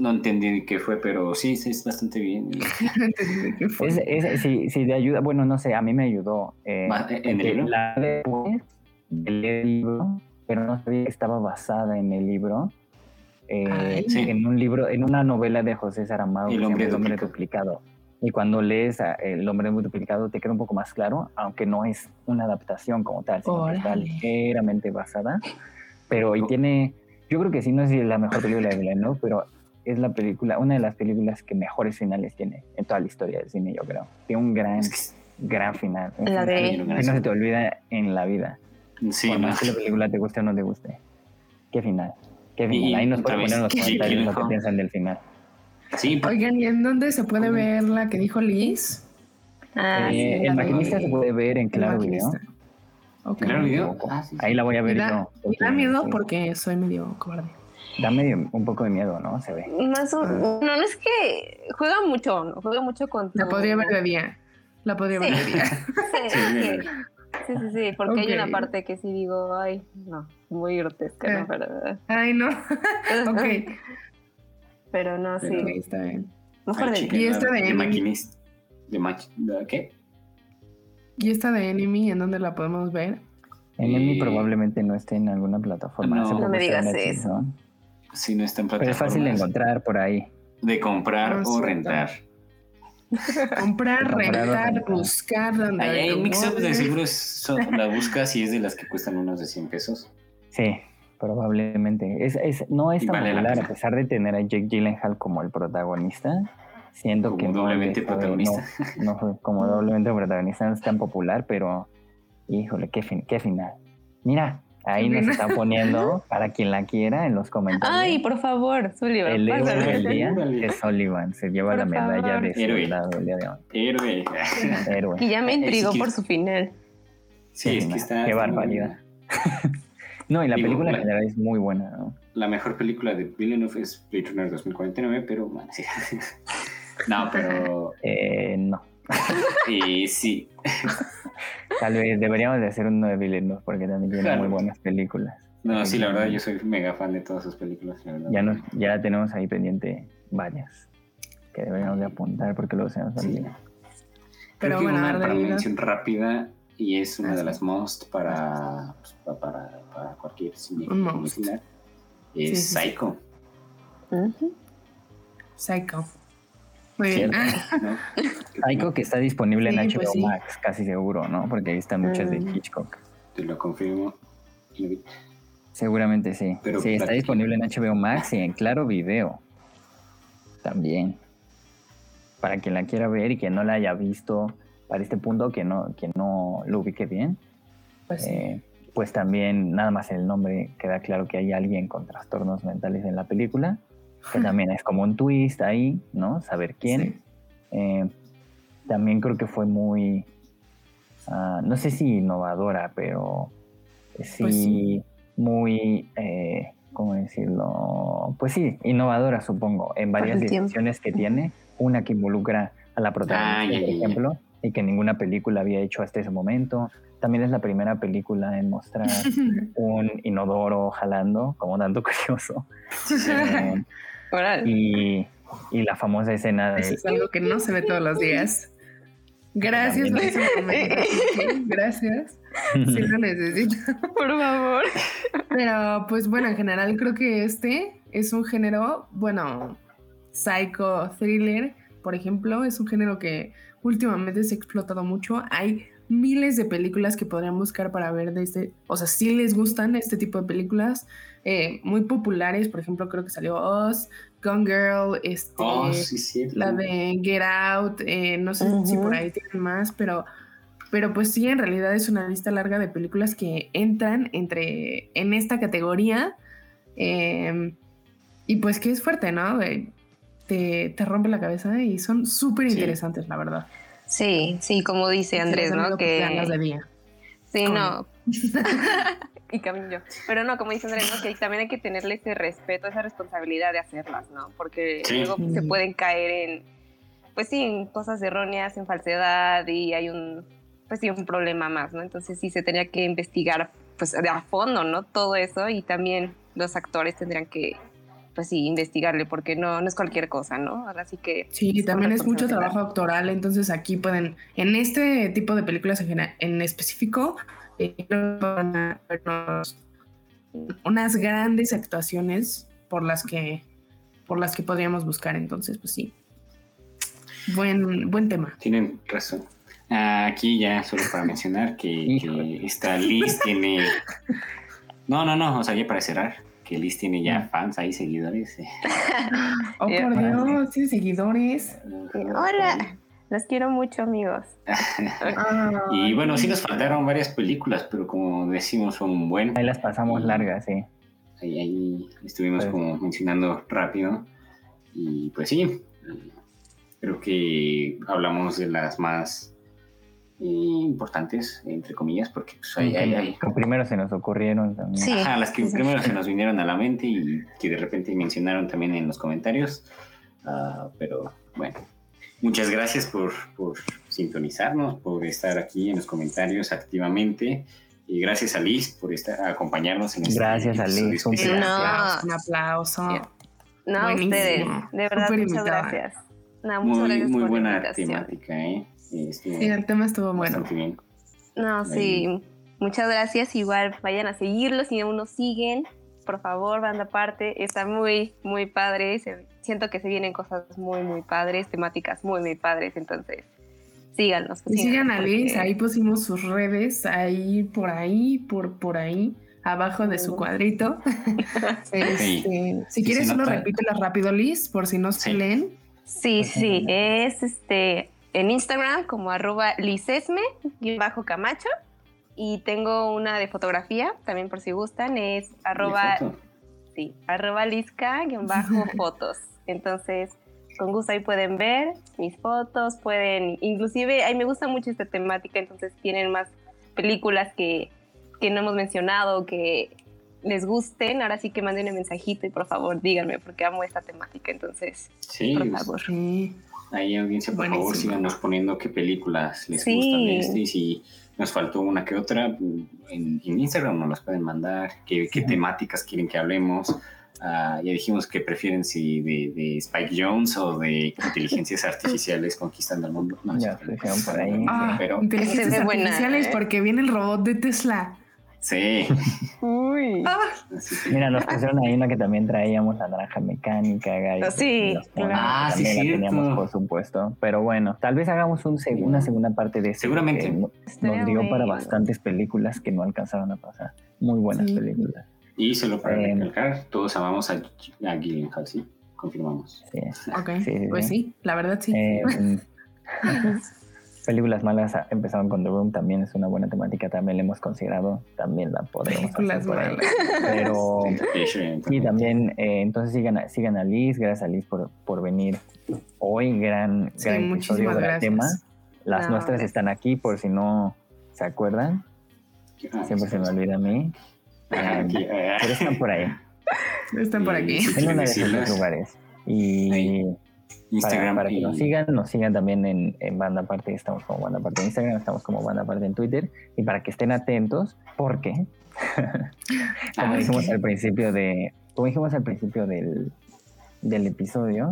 No entendí qué fue, pero sí, sí, es bastante bien. <laughs> No entendí de qué fue. Es, es, si, si te ayuda, bueno, no sé, a mí me ayudó. eh, ¿en el libro? La después de leer el libro, pero no sabía que estaba basada en el libro. Eh. Sí. En un libro, en una novela de José Saramago, El hombre hombre duplicado. duplicado. Y cuando lees a El hombre duplicado te queda un poco más claro, aunque no es una adaptación como tal, sino que está ligeramente basada. Pero y tiene, yo creo que sí, no es la mejor película de Villeneuve, pero es la película, una de las películas que mejores finales tiene en toda la historia del cine, yo creo. Tiene un gran, Es gran final. un La final de- que no se te olvida en la vida. Sí, Por más que la película te guste o no te guste. ¿Qué final? ¿Qué final? Y Ahí nos pueden poner en los comentarios lo que piensan del final. Sí, Oigan, ¿y en dónde se puede ver la que dijo Liz? Ah, Eh, sí, el la maquinista vi. se puede ver en Claro Video. Claro Video. Ah, sí, sí. Ahí la voy a ver da, yo. me da miedo sí. porque soy medio cobarde. Da medio, un poco de miedo, ¿no? Se ve. Más o- Ah. no, no es que juega mucho, ¿no? juega mucho con La podría ver de día. La podría ver de día. <laughs> Sí, Sí, sí, porque hay una parte que sí digo, ay, no, muy grotesca, Eh. ¿no? Pero, Ay, no. <laughs> ok. pero no, sí. Ok, está bien. Mejor Ay, de Y esta de de maquinista. De mach... ¿de ¿Qué? ¿Y esta de Enemy en dónde la podemos ver? Enemy Eh, probablemente no esté en alguna plataforma. no. No me digas Netflix, eso. ¿no? Sí, no está en Pero es fácil de encontrar por ahí. De comprar Ah, o rentar. <laughs> Comprar, rentar, buscar. donde Hay, hay lo mix-up de seguro es- son- la buscas y es de las que cuestan unos de 100 pesos. Sí, probablemente. Es, es, no es tan vale la popular, a pesar de tener a Jake Gyllenhaal como el protagonista. Siento Como que doblemente protagonista. No, como <laughs> doblemente protagonista, no es tan popular, pero híjole, qué, fin- qué final. Mira, ahí nos están poniendo, <laughs> para quien la quiera, en los comentarios. Ay, por favor, Sullivan, el héroe pásame. del día es Sullivan, se lleva Por la medalla favor. de Héroe. soldado el día de hoy. Héroe. <laughs> Héroe. Y ya me intrigó que- por su final. Sí, es que está. Qué está barbaridad. <laughs> No, y la Digo, película en general es muy buena, ¿no? La mejor película de Villeneuve es Blade Runner 2049, pero. bueno, sí. No, pero. Eh, no. eh, sí. Tal vez deberíamos de hacer uno de Villeneuve porque también tiene Claro. muy buenas películas. No, sí, la verdad, yo soy mega fan de todas sus películas. La verdad. Ya, nos, ya tenemos ahí pendiente varias que deberíamos de apuntar porque luego se nos Sí. olvida. Pero Creo que bueno, una para mención rápida y es una de sí. las most para, pues, pa- para, para cualquier cine. Sí, Es sí, sí. Psycho. Psycho. Muy bien. Cierto. <laughs> ¿no? Psycho que está disponible en HBO pues sí. Max, casi seguro, ¿no? Porque ahí están muchas de Mm. Hitchcock. Te lo confirmo. Seguramente sí. Pero sí, está disponible en HBO Max y en Claro Video. También. Para quien la quiera ver y quien no la haya visto para este punto, que no, que no lo ubique bien, Pues eh, pues también nada más el nombre queda claro que hay alguien con trastornos mentales en la película, que también es como un twist ahí, ¿no? Saber quién. Sí. Eh, también creo que fue muy, ah, no sé si innovadora, pero sí, Pues sí. muy, eh, ¿cómo decirlo? Pues sí, innovadora supongo, en varias decisiones que tiene, una que involucra a la protagonista, Ah, por ejemplo, y que ninguna película había hecho hasta ese momento. También es la primera película en mostrar <laughs> un inodoro jalando, como tanto curioso. <laughs> Eh, Y, y la famosa escena Eso de es algo que no se ve todos los días. Gracias por. <laughs> Gracias. Sí lo necesito. <laughs> Por favor. Pero pues bueno, en general creo que este es un género, bueno, psycho thriller, por ejemplo, es un género que últimamente se ha explotado mucho. Hay miles de películas que podrían buscar para ver de este, o sea, si les gustan este tipo de películas eh, muy populares, por ejemplo, creo que salió Oz, Gone Girl, este, Oh, sí, sí. la de Get Out, eh, no sé si Ujú. por ahí tienen más, pero, pero pues sí, en realidad es una lista larga de películas que entran entre, en esta categoría eh, y pues que es fuerte, ¿no? Eh, te, te rompe la cabeza y son súper interesantes, la verdad. Sí, sí, como dice Andrés, Sí, ¿no? que de día. sí, no. <laughs> y Camilo. Pero no, como dice Andrés, ¿no? que también hay que tenerle ese respeto, esa responsabilidad de hacerlas, ¿no? Porque Sí. luego se Mm. pueden caer en, pues sí, en cosas erróneas, en falsedad y hay un, pues sí, un problema más, ¿no? Entonces sí se tenía que investigar, pues de a fondo, ¿no? Todo eso y también los actores tendrían que, pues sí, investigarle porque no, no es cualquier cosa, ¿no? Ahora sí que... Sí, también es mucho trabajo actoral, entonces aquí pueden, en este tipo de películas en, en específico, creo que van a vernos unas grandes actuaciones por las que por las que podríamos buscar, entonces pues sí. Buen, buen tema. Tienen razón. Ah, Aquí ya solo para mencionar que, que esta Liz tiene... No, no, no, o sea, ya para cerrar, que Liz tiene ya fans ahí, seguidores. Oh, <laughs> por Dios, sí, seguidores. Hola, los quiero mucho, amigos. <laughs> Y bueno, sí nos faltaron varias películas, pero como decimos, son un buen. Ahí las pasamos largas, sí. Ahí, ahí estuvimos Pues- como mencionando rápido. Y pues sí, creo que hablamos de las más eh, importantes, entre comillas, porque pues, hay, hay- hay- Que primero se nos ocurrieron también. Sí. Ajá, las que primero se nos vinieron a la mente y que de repente mencionaron también en los comentarios. Ah, pero bueno, muchas gracias por, por sintonizarnos, por estar aquí en los comentarios activamente. Y gracias a Liz por estar, acompañarnos en este Gracias a Liz, un. No. aplauso, un aplauso. Sí. No, ustedes, de verdad, muchas invitada. gracias. No, muchas Muy, gracias muy por la buena invitación. temática, ¿eh? Estuvo Sí, el tema estuvo bueno. bien. No, sí, muchas gracias. Igual vayan a seguirlo si aún no siguen. Por favor, banda aparte. Está muy, muy padre. Se- siento que se vienen cosas muy, muy padres, temáticas muy, muy padres. Entonces, síganos. Y sigan a porque- Liz, ahí pusimos sus redes, ahí por ahí, por por ahí, abajo de su cuadrito. <laughs> Este, si Sí, quieres, se solo nota. repítelas rápido, Liz, por si no se Sí. leen. Sí, sí, es este en Instagram como arroba lisesme bajo camacho y tengo una de fotografía también por si gustan es arroba. Sí, arroba lisca bajo <laughs> fotos entonces con gusto ahí pueden ver mis fotos pueden inclusive ahí me gusta mucho esta temática entonces tienen más películas que, que no hemos mencionado que les gusten ahora sí que manden un mensajito y por favor díganme porque amo esta temática entonces Sí, por favor Sí. Ahí audiencia, por favor, Buenísimo. síganos poniendo qué películas les Sí. gustan de este y si nos faltó una que otra, en, en Instagram nos las pueden mandar, qué, qué temáticas quieren que hablemos. Ah, ya dijimos que prefieren si de, de Spike Jones o de inteligencias artificiales conquistando el mundo. No, Ya sí, se por ahí. Ah, pero inteligencias buena, artificiales ¿eh? porque viene el robot de Tesla. Sí. <laughs> Uy. Ah, Mira, nos pusieron ahí una que también traíamos, la naranja mecánica, Gary. Ah, sí. Ah, sí, la cierto. teníamos, por supuesto. Pero bueno, tal vez hagamos un seg- una segunda parte de esto. Seguramente. Nos dio para bastantes películas que no alcanzaron a pasar. Muy buenas Sí. películas. Y solo para Eh, recalcar, todos amamos a, a Gyllenhaal, ¿sí? Confirmamos. Sí. ok, Sí, sí, pues sí. sí, la verdad sí. Eh, <laughs> <laughs> películas malas ah, empezaron con The Room, también es una buena temática, también la hemos considerado, también la podremos Películas hacer por ahí. malas. <laughs> Pero sí, también, eh, entonces sigan a, sigan a Liz, gracias a Liz por, por venir hoy, gran, Sí, gran episodio, gracias. tema. Las No, nuestras gracias. están aquí por si no se acuerdan, Ah, siempre se me olvida a mí, Ah, pero están por ahí, Están por aquí. En uno de esos lugares. Y Para, Instagram para que nos sigan, nos sigan también en, en Banda Aparte, estamos como Banda Aparte en Instagram, estamos como Banda Aparte en Twitter, y para que estén atentos, porque, <laughs> como dijimos al principio de, como dijimos al principio del, del episodio,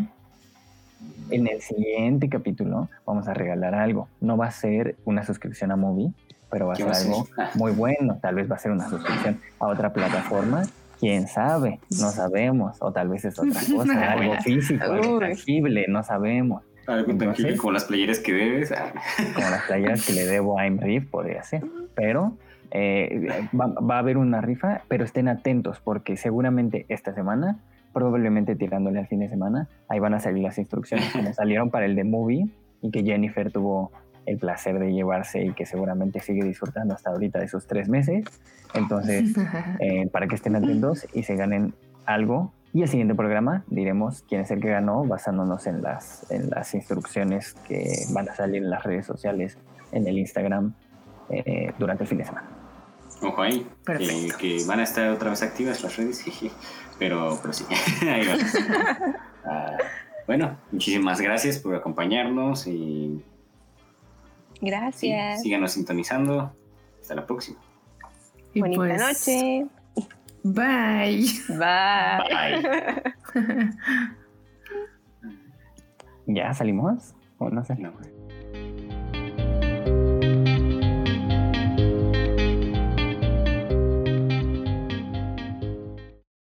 en el siguiente capítulo vamos a regalar algo. No va a ser una suscripción a Movie, pero va a ¿Qué ser va a ser? algo <laughs> muy bueno. Tal vez va a ser una suscripción a otra plataforma. Quién sabe, no sabemos. O tal vez es otra <laughs> cosa, algo físico, algo tangible, no sabemos. Algo tangible como las playeras que debes. Ah. Como las playeras que le <laughs> debo a Imriv, podría ser. Pero eh, va, va, a haber una rifa, pero estén atentos porque seguramente esta semana, probablemente tirándole al fin de semana, ahí van a salir las instrucciones como <laughs> salieron para el de Movie y que Jennifer tuvo el placer de llevarse y que seguramente sigue disfrutando hasta ahorita de sus tres meses. Entonces, <laughs> eh, para que estén atentos y se ganen algo. Y el siguiente programa diremos quién es el que ganó basándonos en las, en las instrucciones que van a salir en las redes sociales, en el Instagram, eh, durante el fin de semana. Ojo ahí, que, van a estar otra vez activas las redes, <laughs> pero, pero sí, <laughs> ahí ah, bueno, muchísimas gracias por acompañarnos y Gracias. síganos sintonizando. Hasta la próxima. Bonita pues, noche. Bye. Bye. Bye. <laughs> <laughs> ¿Ya salimos? ¿O no? No.